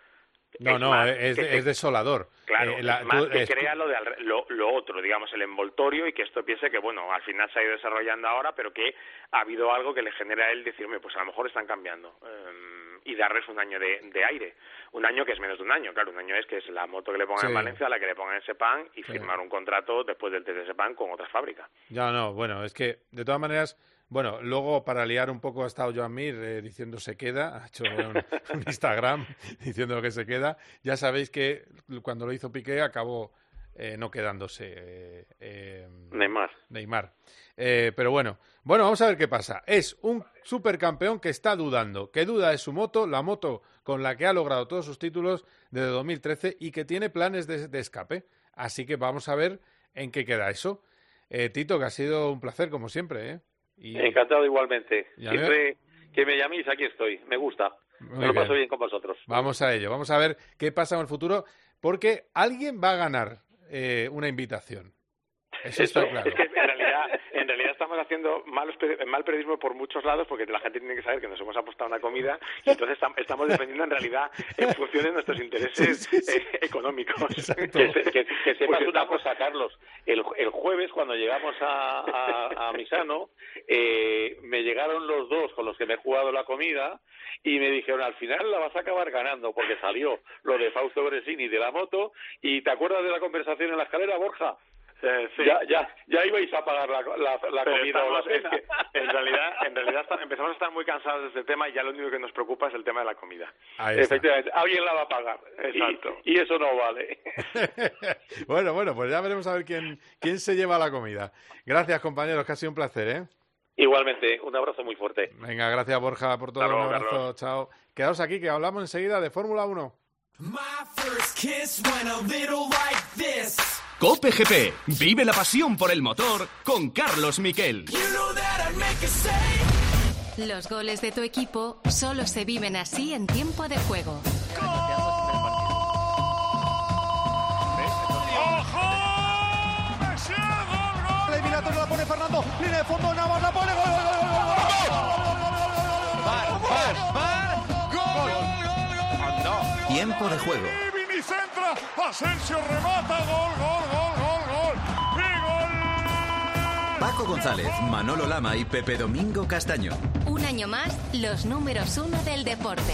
B: No, no, es, desolador.
Q: Claro, eh, más que crea lo, de, lo, otro, digamos, el envoltorio y que esto piense que, bueno, al final se ha ido desarrollando ahora, pero que ha habido algo que le genera a él decirme, pues a lo mejor están cambiando. Em, y darles un año de, aire. Un año que es menos de un año, claro, un año es que es la moto que le pongan en Valencia, la que le pongan en Sepan y firmar un contrato después del test de Sepan con otra fábrica.
B: Ya, no, bueno, es que de todas maneras bueno, luego para liar un poco ha estado Joan Mir eh, diciendo se queda, ha hecho un, Instagram diciendo que se queda. Ya sabéis que cuando lo hizo Piqué acabó eh, no quedándose eh,
P: Neymar.
B: Neymar. Eh, pero bueno, bueno, vamos a ver qué pasa. Es un supercampeón que está dudando, que duda de su moto, la moto con la que ha logrado todos sus títulos desde 2013 y que tiene planes de, escape. Así que vamos a ver en qué queda eso. Tito, que ha sido un placer como siempre. ¿eh?
P: Encantado igualmente. Siempre que me llaméis, aquí estoy. Me gusta. me lo paso bien con vosotros.
B: Vamos a ello. Vamos a ver qué pasa en el futuro, porque alguien va a ganar eh, una invitación. Eso está claro.
Q: Es que en realidad, en realidad estamos haciendo malos, mal periodismo por muchos lados porque la gente tiene que saber que nos hemos apostado una comida y entonces estamos defendiendo en realidad en función de nuestros intereses eh, económicos.
P: Que, sepas una cosa, Carlos. El, el, jueves, cuando llegamos a, a, Misano, eh, me llegaron los dos con los que me he jugado la comida y me dijeron, al final la vas a acabar ganando porque salió lo de Fausto Bresini de la moto y ¿te acuerdas de la conversación en la escalera, Borja?
Q: Eh,
P: ya, ya, ya ibais a pagar la, la, comida o la
Q: es que en realidad, en realidad empezamos a estar muy cansados de este tema y ya lo único que nos preocupa es el tema de la comida.
P: Efectivamente, alguien la va a pagar.
Q: Exacto.
P: Y, eso no vale.
B: bueno, bueno, pues ya veremos a ver quién, quién se lleva la comida. Gracias, compañeros, que ha sido un placer, ¿eh?
P: Igualmente, un abrazo muy fuerte.
B: Venga, gracias Borja por todo. un abrazo, chao. Quedaos aquí que hablamos enseguida de Fórmula 1.
A: Cope GP. Vive la pasión por el motor con Carlos Miquel.
N: Los goles de tu equipo solo se viven así en tiempo de juego.
R: La eliminatoria la pone Fernando. Línea de fondo, Navas la pone. Gol, gol, gol, gol, gol.
M: Gol, gol, gol. Tiempo de juego.
R: Asensio remata. Gol, gol, gol, gol, gol. Y gol.
M: Paco González, Manolo Lama y Pepe Domingo Castaño.
N: Un año más, los números uno del deporte.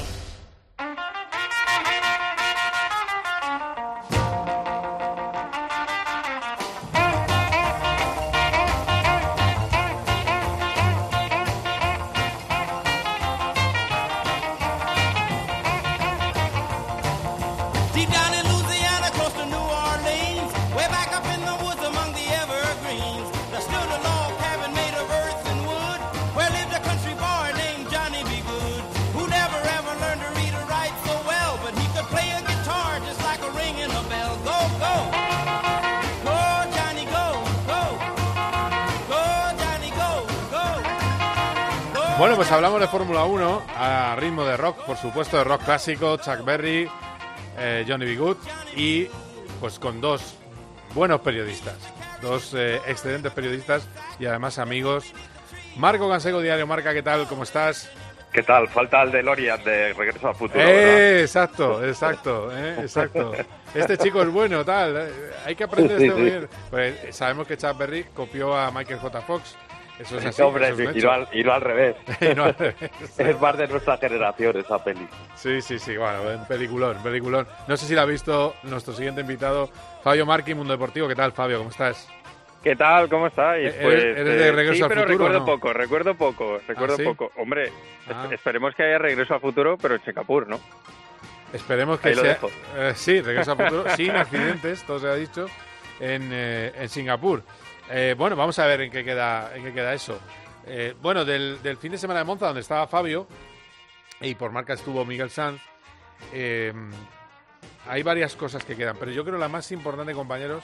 B: Bueno, pues hablamos de Fórmula 1 a ritmo de rock, por supuesto, de rock clásico, Chuck Berry, eh, Johnny B. Good y pues con dos buenos periodistas, dos eh, excelentes periodistas y además amigos. Marco Cansego, Diario Marca, ¿qué tal? ¿Cómo estás?
S: ¿Qué tal? Falta el de Lorian de Regreso al Futuro.
B: Eh, exacto, exacto, eh, exacto. Este chico es bueno, tal. Hay que aprender esto bien. Pues sabemos que Chuck Berry copió a Michael J. Fox eso es así.
S: Hombre, y, no al, revés. es más de nuestra generación esa peli.
B: Sí, sí, sí, bueno, peliculón, peliculón. No sé si la ha visto nuestro siguiente invitado, Fabio Marqui, Mundo Deportivo. ¿Qué tal, Fabio? ¿Cómo estás?
T: ¿Qué tal? ¿Cómo estáis?
B: Eh, pues, ¿Eres, de eh, regreso
T: sí,
B: al
T: pero
B: futuro,
T: recuerdo poco, recuerdo poco, recuerdo
B: ¿Ah,
T: poco. Hombre,
B: Ah.
T: esperemos que haya regreso al futuro, pero en Checapur, ¿no?
B: Esperemos que
T: Ahí
B: sea. eh, sí, regreso al futuro, sin accidentes, todo se ha dicho, en, eh, en Singapur. Eh, bueno, vamos a ver en qué queda, en qué queda eso. Eh, bueno, del, del fin de semana de Monza, donde estaba Fabio, y por marca estuvo Miguel Sanz, eh, hay varias cosas que quedan, pero yo creo la más importante, compañeros,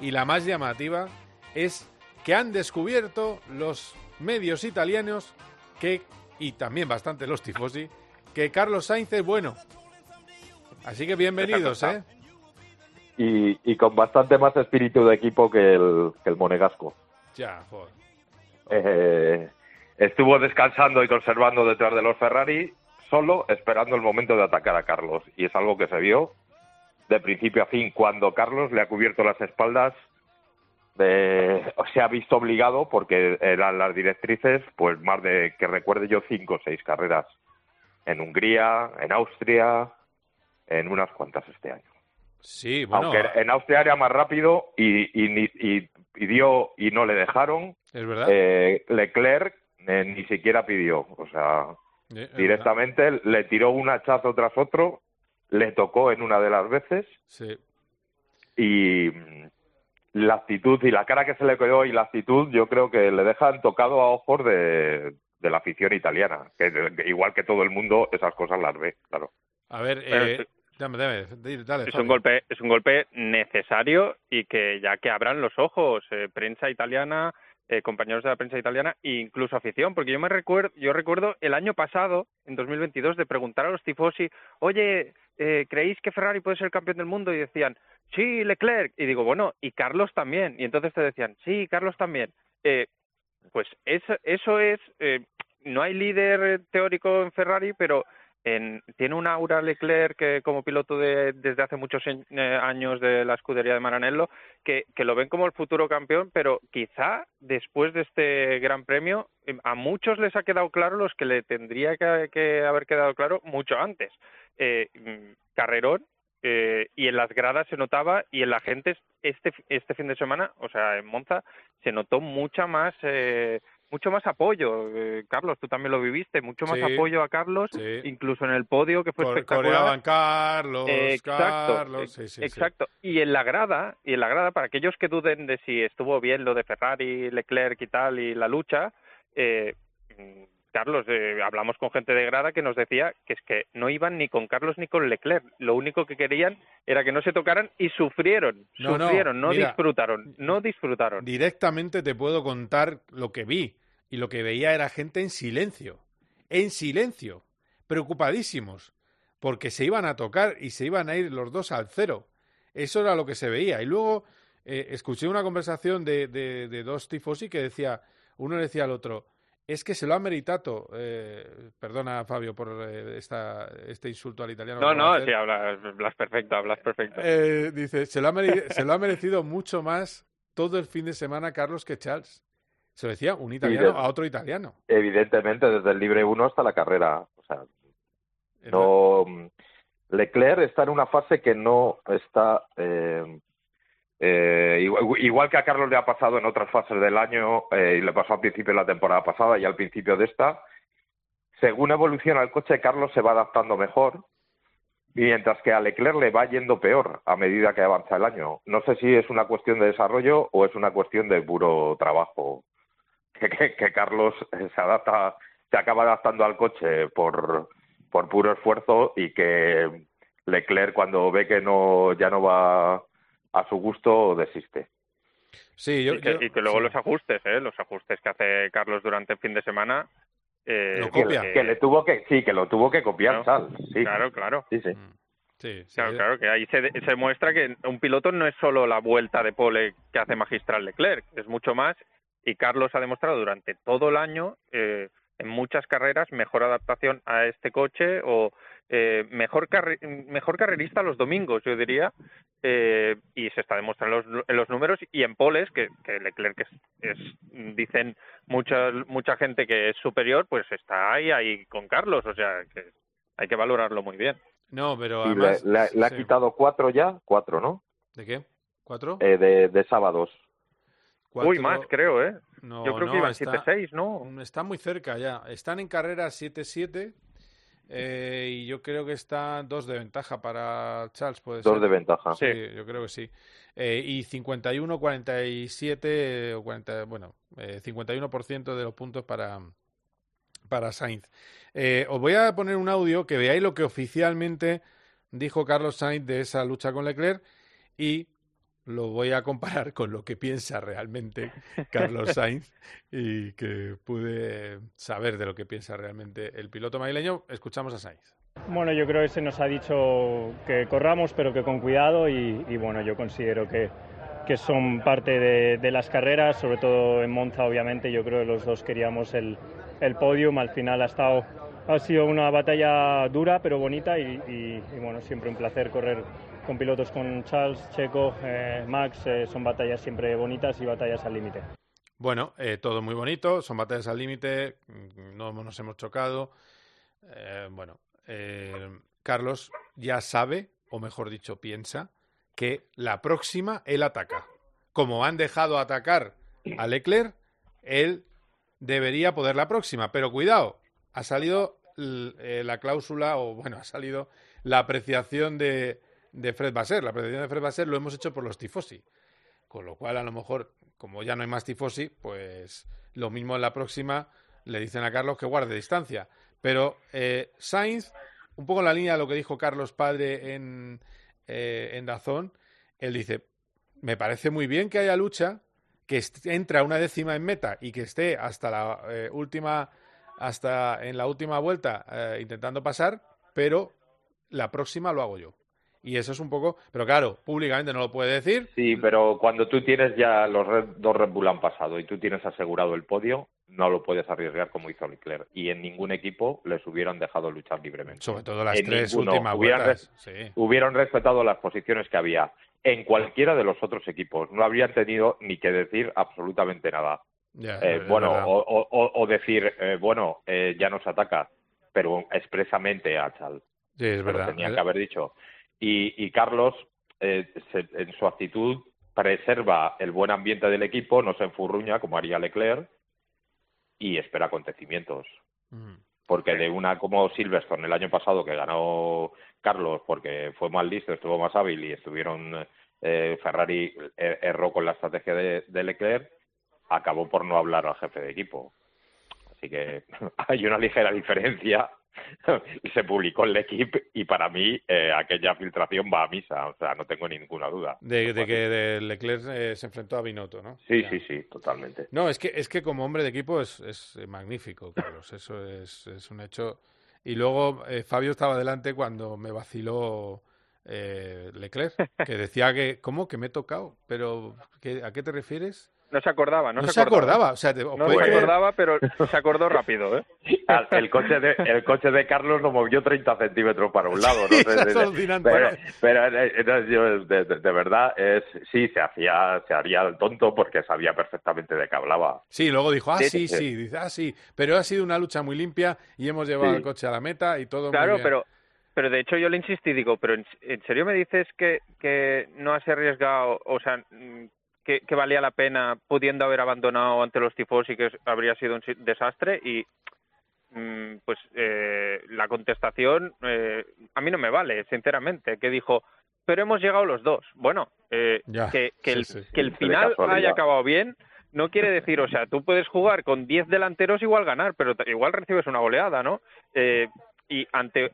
B: y la más llamativa, es que han descubierto los medios italianos que, y también bastante los tifosi, que Carlos Sainz es bueno. Así que bienvenidos, ¿eh?
S: Y, y con bastante más espíritu de equipo que el, que el monegasco.
B: Ya, joder.
S: Eh, estuvo descansando y conservando detrás de los Ferrari, solo esperando el momento de atacar a Carlos. Y es algo que se vio de principio a fin cuando Carlos le ha cubierto las espaldas. De, se ha visto obligado porque eran las directrices, pues más de que recuerde yo cinco o seis carreras en Hungría, en Austria, en unas cuantas este año.
B: Sí, bueno.
S: Aunque en Austria era más rápido y, y, y pidió y no le dejaron.
B: Es verdad.
S: Eh, Leclerc eh, ni siquiera pidió. O sea,
B: Eh,
S: directamente le tiró un hachazo tras otro, le tocó en una de las veces
B: Sí.
S: y mm, la actitud y la cara que se le quedó y la actitud yo creo que le dejan tocado a ojos de, de la afición italiana, que, que igual que todo el mundo esas cosas las ve, claro.
B: A ver, eh, dame, dame, dale,
T: Es un golpe, es un golpe necesario y que ya que abran los ojos, eh, prensa italiana, eh, compañeros de la prensa italiana e incluso afición, porque yo me recuerdo, yo recuerdo el año pasado, en 2022, de preguntar a los tifosi, oye, eh, ¿creéis que Ferrari puede ser campeón del mundo? Y decían, sí, Leclerc. Y digo, bueno, y Carlos también. Y entonces te decían, sí, Carlos también. Eh, pues eso, eso es, eh, no hay líder eh, teórico en Ferrari, pero en- tiene un aura Leclerc que como piloto de, desde hace muchos eh, años de la escudería de Maranello, que, lo ven como el futuro campeón, pero quizá después de este gran premio eh, a muchos les ha quedado claro los que le tendría que, que haber quedado claro mucho antes. Eh, mm, carrerón eh, y en las gradas se notaba y en la gente este este fin de semana, o sea, en Monza se notó mucha más eh, mucho más apoyo. Eh, Carlos, tú también lo viviste, mucho más
B: Sí,
T: apoyo a Carlos,
B: sí.
T: incluso en el podio que fue
B: Cor-
T: espectacular.
B: coreaban Carlos,
T: Exacto,
B: Carlos, sí,
T: exacto. Y en la grada, y en la grada, para aquellos que duden de si estuvo bien lo de Ferrari, Leclerc y tal, y la lucha, eh, mm, Carlos, eh, hablamos con gente de grada que nos decía que es que no iban ni con Carlos ni con Leclerc. Lo único que querían era que no se tocaran y sufrieron,
B: No, no,
T: sufrieron, no,
B: mira.
T: disfrutaron, no disfrutaron.
B: Directamente te puedo contar lo que vi. Y lo que veía era gente en silencio. En silencio. Preocupadísimos. Porque se iban a tocar y se iban a ir los dos al cero. Eso era lo que se veía. Y luego eh, escuché una conversación de, de, de dos tifosi que decía, uno le decía al otro, es que se lo ha meritado. Eh, perdona, Fabio, por eh, esta, este insulto al italiano.
T: No, no, sí, hablas, hablas perfecto, hablas perfecto.
B: Eh, dice, se lo, ha se lo ha merecido mucho más todo el fin de semana Carlos que Charles. Se lo decía un italiano
S: de-
B: a otro italiano.
S: Evidentemente, desde el libre 1 hasta la carrera. O sea, no. Leclerc está en una fase que no está. eh, eh, igual, igual que a Carlos le ha pasado en otras fases del año, eh, y le pasó al principio de la temporada pasada y al principio de esta, según evoluciona el coche, Carlos se va adaptando mejor, mientras que a Leclerc le va yendo peor a medida que avanza el año. No sé si es una cuestión de desarrollo o es una cuestión de puro trabajo. Que, que- que Carlos se adapta, se acaba adaptando al coche por, por puro esfuerzo y que Leclerc cuando ve que no ya no va a su gusto desiste.
B: Sí, yo,
T: y, que,
B: yo-
T: y que luego
B: sí.
T: los ajustes, ¿eh? los ajustes que hace Carlos durante el fin de semana. eh,
S: que, le- que le tuvo que sí que lo tuvo que copiar
T: Claro.
S: Sal, sí.
T: Claro, claro.
S: Sí, sí.
B: Mm. Sí, sí.
T: Claro, claro, que ahí se, se muestra que un piloto no es solo la vuelta de pole que hace magistral Leclerc, es mucho más. Y Carlos ha demostrado durante todo el año, eh, en muchas carreras, mejor adaptación a este coche o eh, mejor, carre- mejor carrerista los domingos, yo diría. eh, y se está demostrando en los, en los números y en poles, que, que Leclerc es, es- dicen mucha, mucha gente que es superior, pues está ahí, ahí con Carlos. O sea, que hay que valorarlo muy bien.
B: No, pero
S: le,
B: además...
S: le- le ha
B: sí.
S: quitado cuatro ya, cuatro, ¿no?
B: ¿De qué? ¿Cuatro?
S: Eh, de, de sábados.
T: Uy, más, creo, ¿eh?
B: No,
T: Yo creo
B: no,
T: que iban
B: está-
T: 7-6, ¿no?
B: Está muy cerca ya. Están en carrera 7-7 eh, y yo creo que está dos de ventaja para Charles, puede
S: Dos
B: ser.
S: de ventaja.
B: Sí, yo creo que sí. Eh, y 51-47, o 40, bueno, eh, 51% de los puntos para, para Sainz. Eh, os voy a poner un audio que veáis lo que oficialmente dijo Carlos Sainz de esa lucha con Leclerc y lo voy a comparar con lo que piensa realmente Carlos Sainz y que pude saber de lo que piensa realmente el piloto madrileño. Escuchamos a Sainz.
J: Bueno, yo creo que se nos ha dicho que corramos, pero que con cuidado y, y bueno, yo considero que, que son parte de, de las carreras, sobre todo en Monza, obviamente. Yo creo que los dos queríamos el, el podium. Al final ha estado, ha sido una batalla dura, pero bonita y, y- y, bueno, siempre un placer correr con pilotos con Charles, Checo, eh, Max. eh, son batallas siempre bonitas y batallas al límite.
B: Bueno, eh, todo muy bonito, son batallas al límite, mm, no nos hemos chocado. Bueno, Carlos ya sabe, o mejor dicho, piensa, que la próxima él ataca. Como han dejado atacar a Leclerc, él debería poder la próxima. Pero cuidado, ha salido la cláusula, o bueno, ha salido la apreciación de, de Fred Basser. La predicción de Fred Basser lo hemos hecho por los tifosi. Con lo cual, a lo mejor, como ya no hay más tifosi, pues lo mismo en la próxima le dicen a Carlos que guarde distancia. Pero eh, Sainz, un poco en la línea de lo que dijo Carlos Padre en, eh, en Dazón, él dice, me parece muy bien que haya lucha, que entra una décima en meta y que esté hasta la eh, última, hasta en la última vuelta eh, intentando pasar, pero la próxima lo hago yo. Y eso es un poco, pero claro, públicamente no lo puede decir.
S: Sí, pero cuando tú tienes ya los dos Red Bull han pasado y tú tienes asegurado el podio, no lo puedes arriesgar como hizo Leclerc. Y en ningún equipo les hubieran dejado luchar libremente.
B: Sobre todo las tres últimas vueltas.
S: Hubieran respetado las posiciones que había en cualquiera de los otros equipos. No habrían tenido ni que decir absolutamente nada. Eh, bueno, o, decir, eh, bueno, eh, ya nos ataca, pero expresamente a Chal.
B: Sí, es verdad.
S: Tenía que haber dicho. Y, Carlos, en su actitud, preserva el buen ambiente del equipo, no se enfurruña como haría Leclerc y espera acontecimientos. Mm. Porque de una como Silverstone el año pasado que ganó Carlos porque fue más listo, estuvo más hábil y estuvieron eh, Ferrari er, erró con la estrategia de, de, Leclerc, acabó por no hablar al jefe de equipo. Así que hay una ligera diferencia se publicó en el equipo y para mí eh, aquella filtración va a misa, o sea, no tengo ninguna duda.
B: De, que Leclerc eh, se enfrentó a Binotto, ¿no?
S: Sí, sí, sí, totalmente.
B: No, es que, es que como hombre de equipo es, es magnífico, Carlos, eso es, es un hecho. Y luego eh, Fabio estaba delante cuando me vaciló Leclerc, que decía que, ¿cómo? Que me he tocado, pero ¿a qué te refieres?
T: No se acordaba, no,
B: se, acordaba. O sea,
T: no se acordaba, pero se acordó rápido. ¿eh?
S: El, coche de, el coche de Carlos lo movió 30 centímetros para un lado.
B: Sí, es
S: pero, pero eh, de, de, verdad, es, sí, se hacía se haría el tonto porque sabía perfectamente de qué hablaba.
B: Sí, luego dijo, ah, sí, sí, dice, ah, sí. Pero ha sido una lucha muy limpia y hemos llevado el coche a la meta y todo
T: claro,
B: muy bien.
T: pero pero de hecho yo le insistí, digo, pero en, en serio me dices que, que no has arriesgado, o sea, que, valía la pena pudiendo haber abandonado ante los tifos y que habría sido un desastre y mm, pues eh, la contestación eh, a mí no me vale sinceramente que dijo pero hemos llegado los dos bueno eh, que, que, el, que el final haya acabado bien no quiere decir, o sea, tú puedes jugar con 10 delanteros igual ganar, pero igual recibes una goleada, ¿no? y ante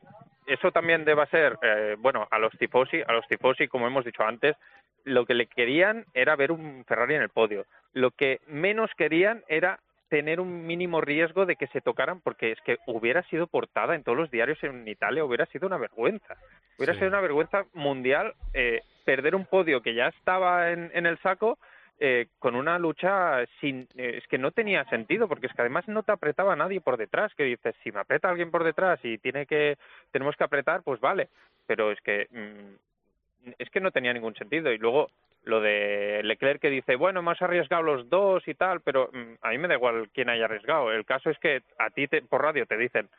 T: eso también deba ser, bueno, a los tifosi, a los tifosi, como hemos dicho antes, lo que le querían era ver un Ferrari en el podio. Lo que menos querían era tener un mínimo riesgo de que se tocaran, porque es que hubiera sido portada en todos los diarios en Italia, hubiera sido una vergüenza. Hubiera sido una vergüenza mundial eh, perder un podio que ya estaba en, el saco eh, con una lucha sin. Eh, es que no tenía sentido, porque es que además no te apretaba nadie por detrás, que dices, si me aprieta alguien por detrás y tiene que tenemos que apretar, pues vale. Pero es que mm, es que no tenía ningún sentido. Y luego lo de Leclerc que dice, bueno, hemos arriesgado los dos y tal, pero mm, a mí me da igual quién haya arriesgado. El caso es que a ti por radio te dicen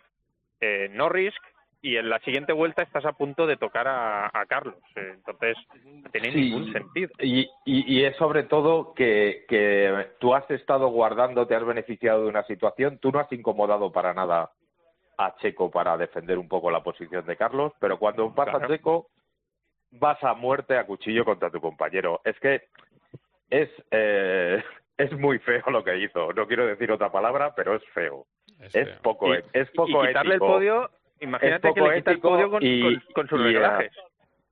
T: eh, no risk y en la siguiente vuelta estás a punto de tocar a, Carlos. Eh, entonces, no tiene ningún sentido.
S: Y, y, es sobre todo que, que tú has estado guardando, te has beneficiado de una situación, tú no has incomodado para nada a Checo para defender un poco la posición de Carlos, pero cuando pasa Checo vas a muerte a cuchillo contra tu compañero. Es que es, eh, es muy feo lo que hizo. No quiero decir otra palabra, pero es feo. Es, poco, es poco
T: y quitarle el podio, imagínate que le quita el podio con, con, sus reglajes.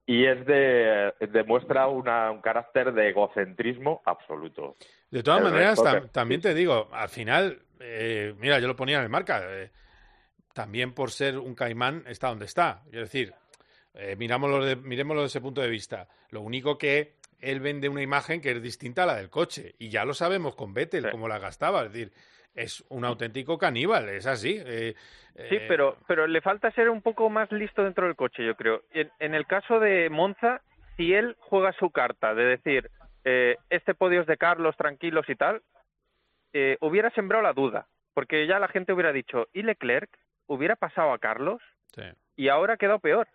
S: Y es de demuestra una, un carácter de egocentrismo absoluto.
B: De todas maneras, también te digo, al final, eh, mira, yo lo ponía en el marca, eh, también por ser un caimán está donde está. Es decir, eh, mirámoslo miremoslo desde ese punto de vista. Lo único que él vende una imagen que es distinta a la del coche. Y ya lo sabemos con Vettel, cómo la gastaba. Es decir, es un auténtico caníbal, es así. Eh,
T: sí, eh, pero, pero le falta ser un poco más listo dentro del coche, yo creo. En, el caso de Monza, si él juega su carta de decir, este podio es de Carlos, tranquilos y tal, hubiera sembrado la duda. Porque ya la gente hubiera dicho, ¿y Leclerc hubiera pasado a Carlos? Y ahora ha quedado peor.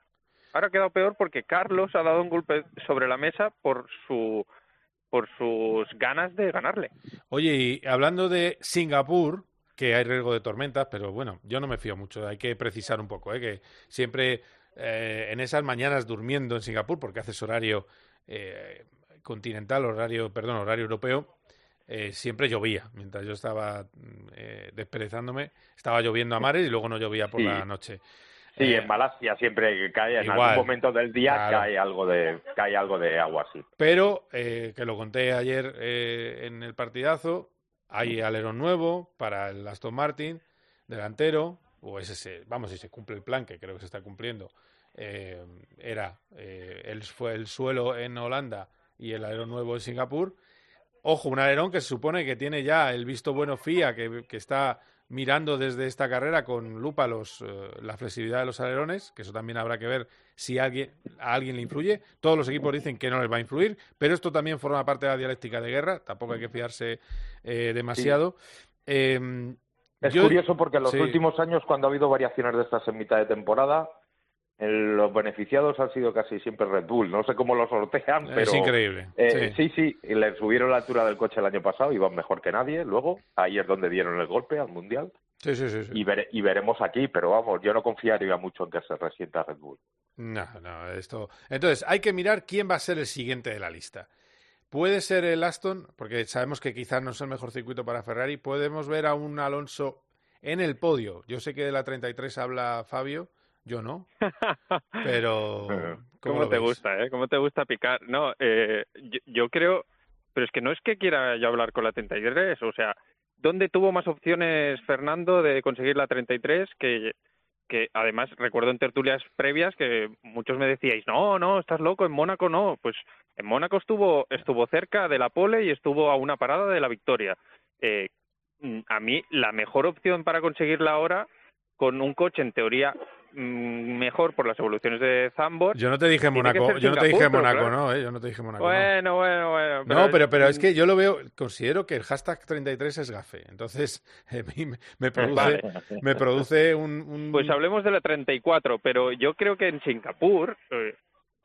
T: Ahora ha quedado peor porque Carlos ha dado un golpe sobre la mesa por su por sus ganas de ganarle.
B: Oye, y hablando de Singapur, que hay riesgo de tormentas, pero bueno, yo no me fío mucho, hay que precisar un poco, ¿eh? que siempre eh, en esas mañanas durmiendo en Singapur, porque haces horario eh, continental, horario, perdón, horario europeo, eh, siempre llovía. Mientras yo estaba eh, desperezándome, estaba lloviendo a mares y luego no llovía por
S: Sí.
B: la noche.
S: Sí,
B: Eh,
S: en Malasia siempre cae, en
B: igual.
S: algún momento del día
B: Claro.
S: cae algo de cae algo de agua así.
B: Pero, eh, que lo conté ayer eh, en el partidazo, hay alerón nuevo para el Aston Martin, delantero, o ese se, vamos, si se cumple el plan, que creo que se está cumpliendo, eh, era, eh, el, fue el suelo en Holanda y el alerón nuevo en Singapur. Ojo, un alerón que se supone que tiene ya el visto bueno FIA, que, que está mirando desde esta carrera con lupa los, eh, la flexibilidad de los alerones, que eso también habrá que ver si alguien, a alguien le influye. Todos los equipos dicen que no les va a influir, pero esto también forma parte de la dialéctica de guerra, tampoco hay que fiarse eh, demasiado. Eh,
S: Es
B: yo-
S: curioso porque en los
B: sí.
S: últimos años, cuando ha habido variaciones de estas en mitad de temporada, el- los beneficiados han sido casi siempre Red Bull. No sé cómo lo sortean, pero...
B: Es increíble,
S: eh,
B: sí.
S: sí, sí, y le subieron la altura del coche el año pasado, iban mejor que nadie. Luego, ahí es donde dieron el golpe al Mundial.
B: Sí, sí, sí. sí.
S: Y, vere- y veremos aquí, pero vamos, yo no confiaría mucho en que se resienta Red Bull.
B: No, no, esto. Entonces, hay que mirar quién va a ser el siguiente de la lista. Puede ser el Aston, porque sabemos que quizás no es el mejor circuito para Ferrari. Podemos ver a un Alonso en el podio. Yo sé que de la 33 habla Fabio, yo no. Pero. ¿cómo
T: ¿Cómo,
B: lo
T: te gusta, eh? ¿Cómo te gusta picar? No, eh, yo, yo creo, pero es que no es que quiera yo hablar con la 33, o sea, ¿dónde tuvo más opciones Fernando de conseguir la 33 que que además recuerdo en tertulias previas que muchos me decíais, no, no, estás loco, en Mónaco no. Pues en Mónaco estuvo, estuvo cerca de la pole y estuvo a una parada de la victoria. Eh, mm, a mí la mejor opción para conseguirla ahora, con un coche en teoría mejor por las evoluciones de Zambor.
B: Yo no te dije Mónaco,
T: ser
B: yo no te dije Mónaco, no, ¿eh? Yo no te dije Mónaco.
T: Bueno, bueno, bueno.
B: No, pero, pero es que yo lo veo, considero que el hashtag 33 es gafe. Entonces, a mí me, me produce,
T: Vale.
B: me produce un, un-
T: Pues hablemos de la 34, pero yo creo que en Singapur, eh,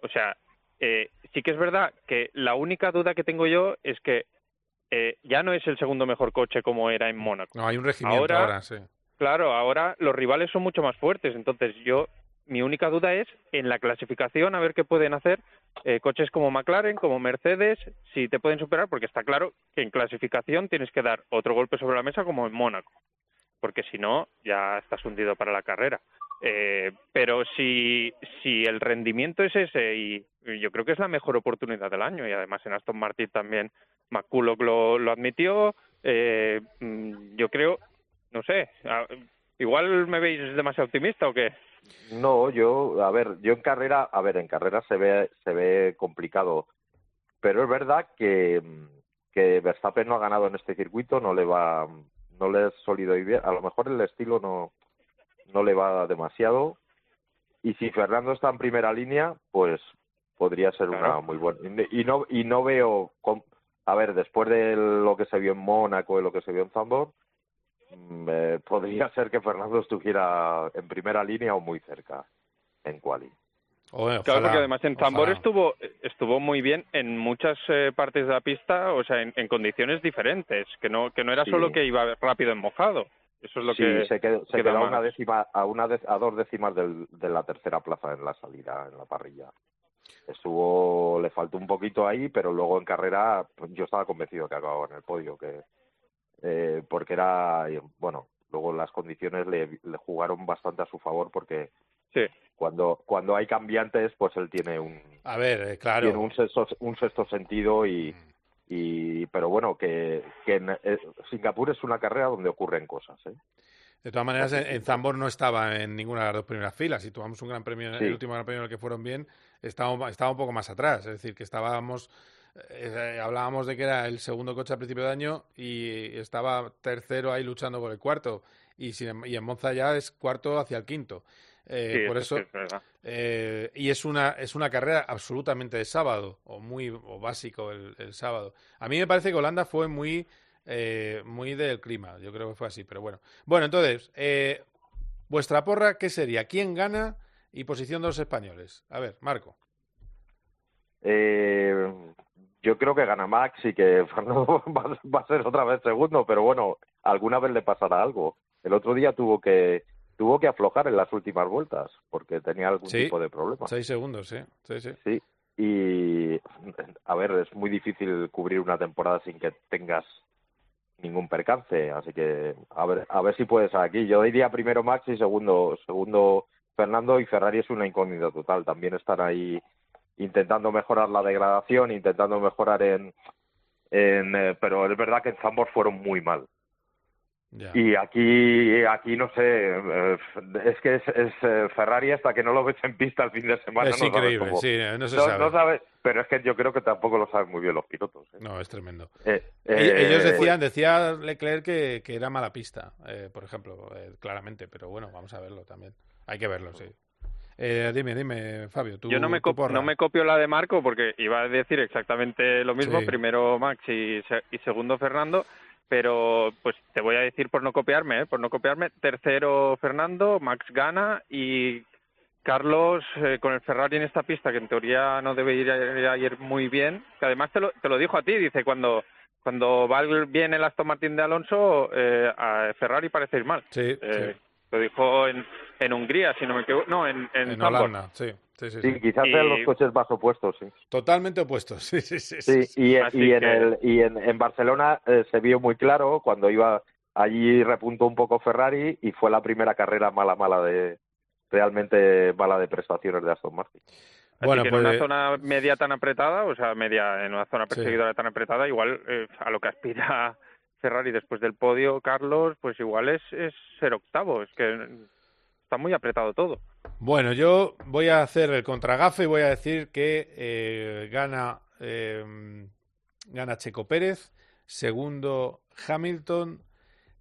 T: o sea, eh, sí que es verdad que la única duda que tengo yo es que eh, ya no es el segundo mejor coche como era en Mónaco.
B: No, hay un regimiento ahora, sí.
T: Claro, ahora los rivales son mucho más fuertes, entonces yo mi única duda es en la clasificación a ver qué pueden hacer eh, coches como McLaren, como Mercedes, si te pueden superar, porque está claro que en clasificación tienes que dar otro golpe sobre la mesa como en Mónaco, porque si no ya estás hundido para la carrera. Eh, pero si, si el rendimiento es ese y, yo creo que es la mejor oportunidad del año y además en Aston Martin también McCulloch lo, lo admitió, eh, mm, yo creo, no sé, igual me veis demasiado optimista o qué.
S: No, yo, a ver, yo en carrera, a ver, en carrera se ve, se ve complicado, pero es verdad que, que Verstappen no ha ganado en este circuito, no le va, no le es sólido y bien, a lo mejor el estilo no, no le va demasiado, y si Fernando está en primera línea, pues podría ser una muy buena, y no, y no veo, con- a ver, después de lo que se vio en Mónaco y lo que se vio en mm, eh, podría ser que Fernando estuviera en primera línea o muy cerca en quali.
B: Oye,
T: Claro,
B: ojalá,
T: porque además en
B: ojalá.
T: estuvo estuvo muy bien en muchas eh, partes de la pista, o sea, en, en condiciones diferentes, que no que no era
S: Sí.
T: solo que iba rápido en mojado. Eso es lo
S: sí,
T: que
S: se quedó, se quedó a una décima, a una dec- a dos décimas del- de la tercera plaza en la salida, en la parrilla. Estuvo, le faltó un poquito ahí, pero luego en carrera, pues yo estaba convencido que acababa en el podio, que eh, porque era, bueno, luego las condiciones le, le jugaron bastante a su favor porque
T: Sí.
S: cuando cuando hay cambiantes, pues él tiene un
B: A ver, eh, claro.
S: tiene un sexto, un sexto sentido y,
B: Mm.
S: y pero bueno que, que en, eh, Singapur es una carrera donde ocurren cosas ¿eh?
B: De todas maneras, en, en Zambor no estaba en ninguna de las dos primeras filas. Si tomamos un gran premio,
S: Sí.
B: el último gran premio en el que fueron bien, estaba, estaba un poco más atrás. Es decir, que estábamos, eh, hablábamos de que era el segundo coche al principio de año y estaba tercero ahí luchando por el cuarto. Y, sin em- y en Monza ya es cuarto hacia el quinto. Eh,
T: Sí,
B: por
T: eso es
B: eh, y es una, es una carrera absolutamente de sábado, o muy o básico el, el sábado. A mí me parece que Holanda fue muy, eh, muy del clima, yo creo que fue así, pero bueno. Bueno, entonces, eh, vuestra porra, ¿qué sería? ¿Quién gana y posición de los españoles? A ver, Marco.
S: Yo creo que gana Max y que Fernando va, a ser otra vez segundo pero bueno alguna vez le pasará algo el otro día tuvo que tuvo que aflojar en las últimas vueltas porque tenía algún
B: Sí.
S: tipo de problema.
B: Seis segundos, sí. Sí, sí.
S: Sí, y a ver, es muy difícil cubrir una temporada sin que tengas ningún percance, así que a ver, a ver si puedes aquí. Yo diría primero Max y segundo, segundo Fernando y Ferrari es una incógnita total. También están ahí intentando mejorar la degradación, intentando mejorar en, en eh, pero es verdad que en Zambos fueron muy mal. Y aquí, aquí no sé, eh, es que es, es, eh, Ferrari hasta que no lo ves en pista el fin de semana.
B: Es
S: no sabes
B: increíble,
S: cómo-
B: sí, no se sabe.
S: sabes, pero es que yo creo que tampoco lo saben muy bien los pilotos. ¿eh?
B: No, es tremendo.
S: Eh,
B: Ell-
S: eh,
B: Ellos decían, decía Leclerc que, que era mala pista, eh, por ejemplo, eh, claramente, pero bueno, vamos a verlo también. Hay que verlo, sí. Eh, dime, dime, Fabio, tú.
T: Yo no me,
B: porra.
T: no me copio la de Marco porque iba a decir exactamente lo mismo,
B: Sí.
T: primero Max y, se- y segundo Fernando, pero pues te voy a decir por no copiarme, ¿eh? por no copiarme, tercero Fernando, Max gana y Carlos eh, con el Ferrari en esta pista que en teoría no debe ir a, a ir muy bien, que además te lo, te lo dijo a ti, dice cuando cuando va bien el Aston Martin de Alonso, eh, a Ferrari parece ir mal.
B: Sí,
T: Eh, Lo dijo en, en Hungría, si no me equivoco, no, en, en,
B: En. Holanda, sí. Sí, sí,
S: Sí,
B: sí.
S: quizás sean los coches más opuestos, sí.
B: Totalmente opuestos, sí, sí, sí.
S: Sí, y,
B: Así
S: y en,
B: que-
S: el, y en, en Barcelona eh, se vio muy claro cuando iba allí repuntó un poco Ferrari y fue la primera carrera mala, mala de realmente mala de prestaciones de Aston Martin.
T: Así
B: Bueno,
T: que
B: pues,
T: en una zona media tan apretada, o sea, media en una zona
B: Sí.
T: perseguidora tan apretada, igual eh, a lo que aspira Ferrari después del podio, Carlos, pues igual es, es ser octavo. Es que está muy apretado todo.
B: Bueno, yo voy a hacer el contragafe y voy a decir que eh, gana, eh, gana Checo Pérez, segundo Hamilton,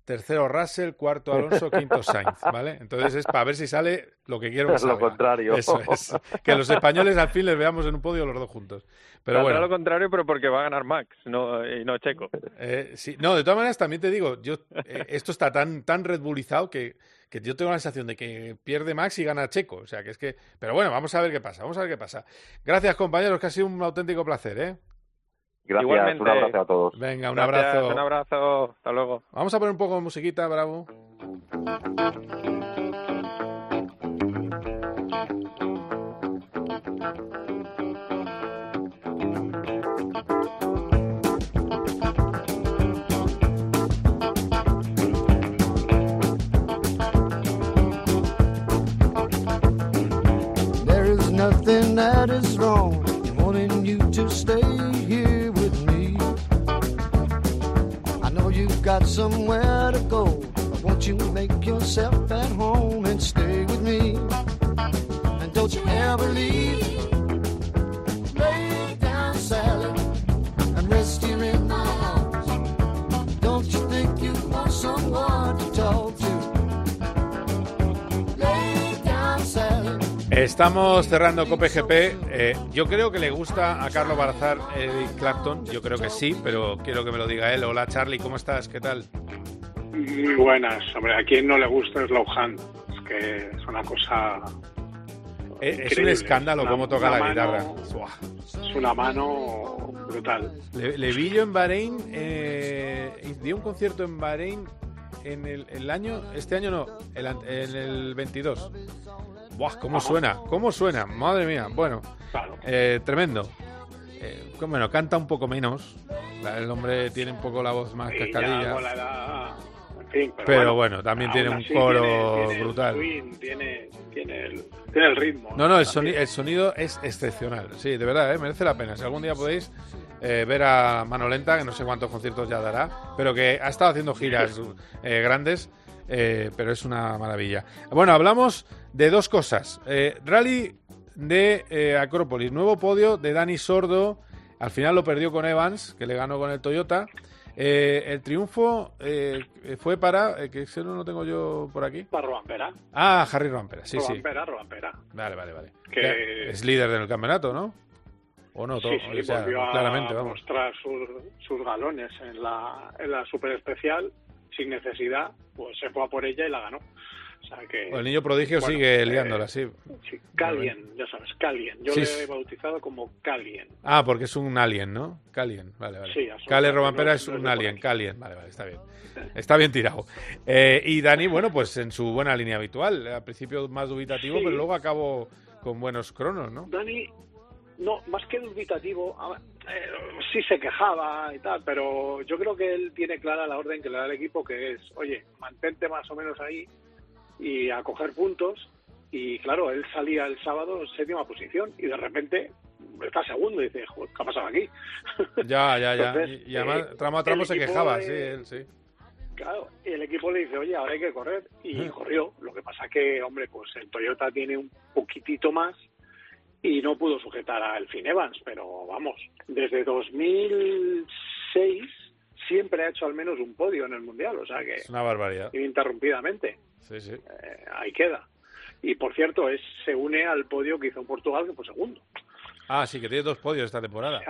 B: tercero Russell, cuarto Alonso, quinto Sainz, ¿vale? Entonces es para ver si sale lo que quiero
S: Es lo
B: salga.
S: contrario.
B: Eso es. Que los españoles al fin les veamos en un podio los dos juntos. Pero
T: Saldrá
B: bueno.
T: lo contrario, pero porque va a ganar Max no, y no Checo.
B: Eh, sí, no, de todas maneras también te digo, yo eh, esto está tan tan Red Bullizado que, que yo tengo la sensación de que pierde Max y gana Checo, o sea que es que, pero bueno, vamos a ver qué pasa, vamos a ver qué pasa. Gracias compañeros, que ha sido un auténtico placer, ¿eh?
S: Gracias,
T: Igualmente.
S: un abrazo a todos.
B: Venga, un
T: Gracias,
B: abrazo.
T: Un abrazo, hasta luego.
B: Vamos a poner un poco de musiquita, bravo.
U: Nothing that is wrong in wanting you to stay here with me. I know you've got somewhere to go, but won't you make yourself at home and stay with me? And don't you ever leave.
B: Estamos cerrando Cope GP. Eh, yo creo que le gusta a Carlos Barazar Eric Clapton. Yo creo que sí, pero quiero que me lo diga él. Hola Charlie, ¿cómo estás? ¿Qué tal?
V: Muy buenas. Hombre, a quien no le gusta es Lohan. Es que es una cosa.
B: Eh, es un escándalo
V: Una-
B: cómo toca la
V: mano-
B: guitarra.
V: Es una mano brutal.
B: Le, le vi yo en Bahrein, eh, dio un concierto en Bahrein en el, el año, este año no, el en el 22. Buah, cómo suena, cómo suena, madre mía. Bueno, eh, tremendo. Eh, bueno, canta un poco menos. El hombre tiene un poco la voz más
V: ya
B: cascadilla.
V: con la edad- en fin, pero,
B: Pero bueno, también tiene un coro
V: tiene- tiene el
B: brutal.
V: swing, tiene, tiene, el, tiene el ritmo.
B: No, no, el, soni- el sonido es excepcional. Sí, de verdad, ¿eh? merece la pena. Si algún día podéis eh, ver a Mano Lenta, que no sé cuántos conciertos ya dará, pero que ha estado haciendo giras eh, grandes, eh, pero es una maravilla. Bueno, hablamos de dos cosas. Eh, rally de eh, Acrópolis, nuevo podio de Dani Sordo. Al final lo perdió con Evans, que le ganó con el Toyota. Eh, el triunfo eh, fue para, eh, que ese no lo tengo yo por aquí.
V: Para Robampera.
B: Ah, Harry Rompera, sí, sí.
V: Robampera, Robampera.
B: Vale, vale, vale.
V: Que-
B: Es líder del campeonato, ¿no? O no, todo,
V: sí, sí,
B: o sea,
V: volvió a
B: claramente, vamos.
V: mostrar sus, sus galones en la, en la super especial sin necesidad, pues se fue a por ella y la ganó. O sea que,
B: el niño prodigio
V: bueno,
B: sigue
V: eh,
B: liándola, sí.
V: Sí, Calien, ya sabes, Calien. Yo
B: Sí,
V: le he bautizado como Calien.
B: Ah, porque es un alien, ¿no? Calien, vale, vale.
V: Sí.
B: Cale Robampera
V: No-
B: es
V: no
B: un alien, Calien, vale, vale, está bien. Está bien tirado. Eh, y Dani, bueno, pues en su buena línea habitual. Al principio más dubitativo,
V: Sí.
B: pero luego acabó con buenos cronos, ¿no?
V: Dani, no, más que dubitativo, eh, sí se quejaba y tal, pero yo creo que él tiene clara la orden que le da el equipo, que es, oye, mantente más o menos ahí y a coger puntos. Y claro, él salía el sábado en séptima posición y de repente está segundo y dice, "Joder, ¿qué ha pasado aquí?
B: Ya, ya, ya.
V: Entonces,
B: y, y además,
V: eh,
B: tramo a tramo se quejaba,
V: de-
B: sí, él, sí.
V: Claro, y el equipo le dice, oye, ahora hay que correr. Y
B: Mm.
V: corrió. Lo que pasa que, hombre, pues el Toyota tiene un poquitito más y no pudo sujetar a Elfin Evans. Pero vamos, desde 2006 siempre ha hecho al menos un podio en el Mundial. O sea que,
B: Es una barbaridad.
V: ininterrumpidamente,
B: Sí, sí.
V: eh, ahí queda. Y por cierto, es, se une al podio que hizo Portugal, que fue segundo.
B: Ah, sí, que tiene dos podios esta temporada.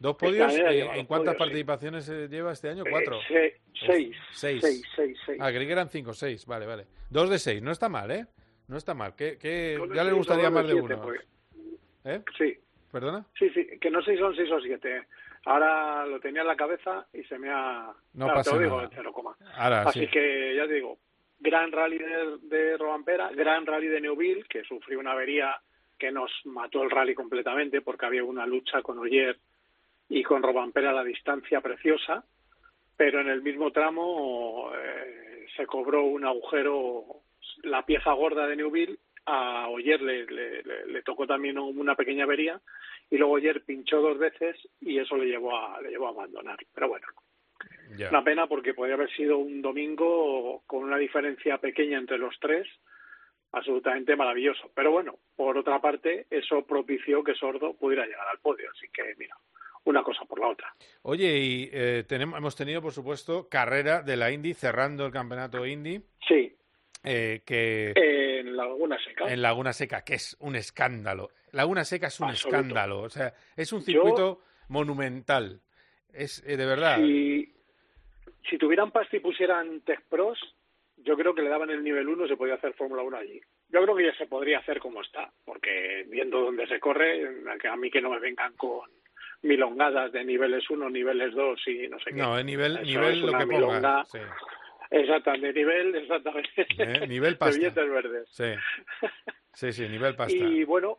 B: Dos podios, eh, ¿en
V: dos
B: cuántas
V: podios,
B: participaciones eh, lleva este año?
V: Eh,
B: ¿Cuatro?
V: se- seis.
B: Seis.
V: Seis, seis, seis.
B: Ah, creí que eran cinco, seis. Vale, vale. Dos de seis, no está mal, ¿eh? No está mal. ¿Qué, ya le gustaría más de uno? ¿Eh?
V: Sí.
B: ¿Perdona?
V: Sí, sí, que no sé si son seis o siete. Ahora lo tenía en la cabeza y se me ha...
B: No
V: Claro,
B: pasa
V: te lo digo
B: nada.
V: en cero coma.
B: Ahora
V: Así
B: sí.
V: que ya te digo, gran rally de, de Robampera, gran rally de Neuville, que sufrió una avería que nos mató el rally completamente porque había una lucha con Oyer y con Robampera a la distancia preciosa, pero en el mismo tramo eh, se cobró un agujero, la pieza gorda de Neuville, a Oyer le, le- tocó también una pequeña avería y luego Oyer pinchó dos veces y eso le llevó a, le llevó a abandonar. Pero bueno, Una pena porque podría haber sido un domingo con una diferencia pequeña entre los tres, absolutamente maravilloso. Pero bueno, por otra parte, eso propició que Sordo pudiera llegar al podio. Así que, mira, una cosa por la otra.
B: Oye, y eh, tenemos, hemos tenido, por supuesto, carrera de la Indy, cerrando el campeonato Indy.
V: Sí.
B: eh, que
V: En Laguna Seca.
B: en Laguna Seca, que es un escándalo. Laguna Seca es un
V: Absoluto.
B: escándalo. O sea, es un
V: Yo-
B: circuito monumental. Es eh, de verdad.
V: Si, si tuvieran pasta y pusieran Tech Pros, yo creo que le daban el nivel 1 se podía hacer Fórmula 1 allí. Yo creo que ya se podría hacer como está, porque viendo dónde se corre, a mí que no me vengan con milongadas de niveles 1, niveles 2 y no sé qué.
B: No, eh, nivel,
V: Eso
B: nivel
V: es
B: lo que ponga. Sí.
V: Exactamente, nivel, exactamente.
B: Eh, nivel
V: De
B: pasta.
V: billetes verdes.
B: Sí. sí, sí, nivel pasta.
V: Y bueno,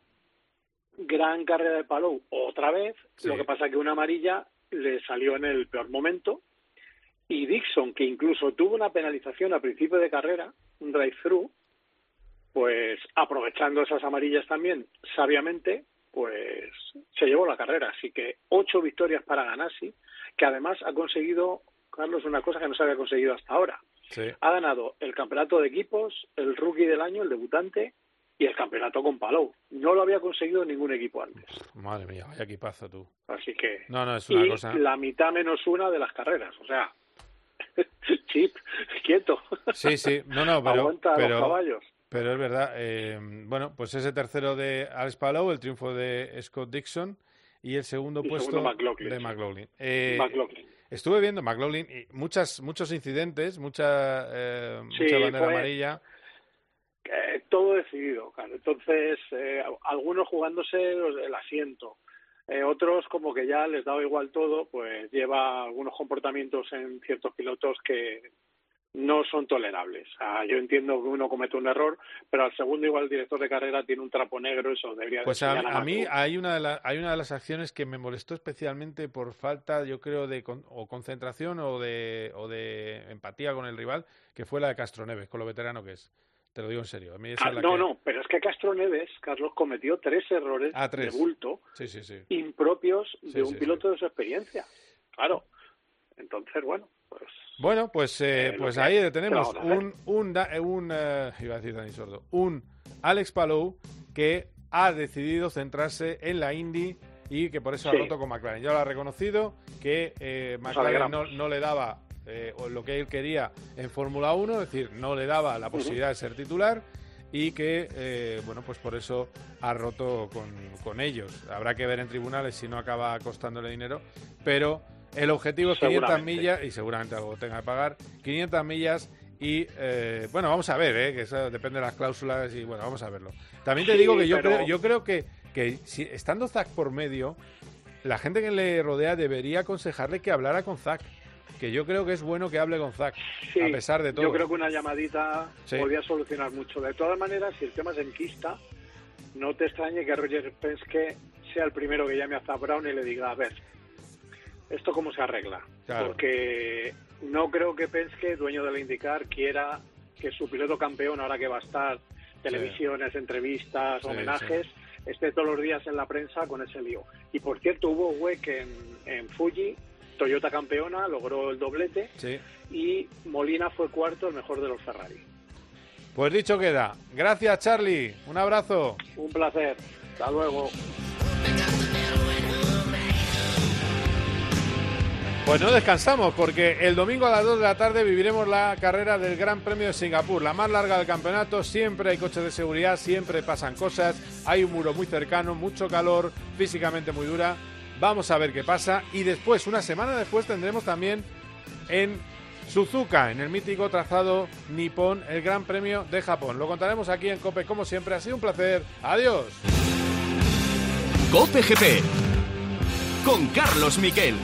V: gran carrera de Palou otra vez.
B: Sí.
V: Lo que pasa que una amarilla le salió en el peor momento. Y Dixon, que incluso tuvo una penalización a principio de carrera, un drive-thru, pues aprovechando esas amarillas también, sabiamente, pues se llevó la carrera. Así que ocho victorias para Ganassi, que además ha conseguido, Carlos, una cosa que no se había conseguido hasta ahora.
B: Sí.
V: Ha ganado el campeonato de equipos, el rookie del año, el debutante, y el campeonato con Palou. No lo había conseguido ningún equipo antes.
B: Madre mía, vaya equipazo tú.
V: Así que.
B: No, no, es una
V: y
B: cosa.
V: la mitad menos una de las carreras. O sea, chip, quieto.
B: Sí, sí, no, no, pero.
V: Aguanta
B: pero,
V: los caballos.
B: Pero es verdad. eh, bueno, pues ese tercero de Alex Palou, el triunfo de Scott Dixon y el segundo
V: Y
B: puesto
V: segundo McLaughlin,
B: de. McLaughlin. Eh,
V: McLaughlin.
B: Estuve viendo McLaughlin y muchas, muchos incidentes, mucha, eh,
V: Sí,
B: mucha bandera
V: fue-
B: amarilla.
V: Eh, todo decidido, claro. Entonces, eh, algunos jugándose los- el asiento. Eh, otros, como que ya les daba igual todo, pues lleva algunos comportamientos en ciertos pilotos que no son tolerables. Sea, yo entiendo que uno comete un error, pero al segundo igual el director de carrera tiene un trapo negro, eso debería de
B: Pues a,
V: enseñar
B: a mí hay una, de la- hay una de las acciones que me molestó especialmente por falta, yo creo, de con- o concentración o de, o de empatía con el rival, que fue la de Castro Neves, con lo veterano que es. Te lo digo en serio. A mí esa
V: Ah,
B: es la
V: no,
B: que-
V: no, pero es que Castro Neves, Carlos, cometió tres errores
B: Ah, tres.
V: de bulto
B: Sí, sí, sí.
V: impropios de un piloto de su experiencia. Claro. Entonces, bueno, pues
B: Bueno, pues, eh,
V: Eh,
B: pues ahí
V: ¿qué
B: tenemos un, un, eh, un eh, iba a decir Dani Sordo, un Alex Palou que ha decidido centrarse en la Indy y que por eso ha roto con McLaren. Ya lo ha reconocido que eh, McLaren no le daba eh, o lo que él quería en Fórmula 1, es decir, no le daba la posibilidad de ser titular y que, eh, bueno, pues por eso ha roto con, con ellos. Habrá que ver en tribunales si no acaba costándole dinero, pero el objetivo es 500
V: Seguramente.
B: millas y seguramente algo tenga que pagar, 500 millas Y eh, bueno, vamos a ver, ¿eh? que eso depende de las cláusulas y bueno, vamos a verlo. También te digo que yo creo, yo creo que, que si, estando Zack por medio, la gente que le rodea debería aconsejarle que hablara con Zack. Que yo creo que es bueno que hable con Zack, a pesar de todo.
V: Yo creo que una llamadita podría solucionar mucho. De todas maneras, si el tema es enquista, no te extrañe que Roger Penske sea el primero que llame a Zach Brown y le diga, a ver, ¿esto cómo se arregla? Porque no creo que Penske, dueño de la IndyCar, quiera que su piloto campeón, ahora que va a estar, televisiones, entrevistas, homenajes, esté todos los días en la prensa con ese lío. Y por cierto, hubo WEC en, en Fuji, Toyota campeona, logró el doblete y Molina fue cuarto, el mejor de los Ferrari.
B: Pues dicho queda. Gracias, Charlie. Un abrazo.
V: Un placer. Hasta luego.
B: Pues no descansamos porque el domingo a las 2 de la tarde viviremos la carrera del Gran Premio de Singapur, la más larga del campeonato. Siempre hay coches de seguridad, siempre pasan cosas, hay un muro muy cercano, mucho calor, físicamente muy dura. Vamos a ver qué pasa y después, una semana después, tendremos también en Suzuka, en el mítico trazado nipón, el Gran Premio de Japón. Lo contaremos aquí en COPE como siempre. Ha sido un placer. Adiós.
A: COPE GP con Carlos Miquel.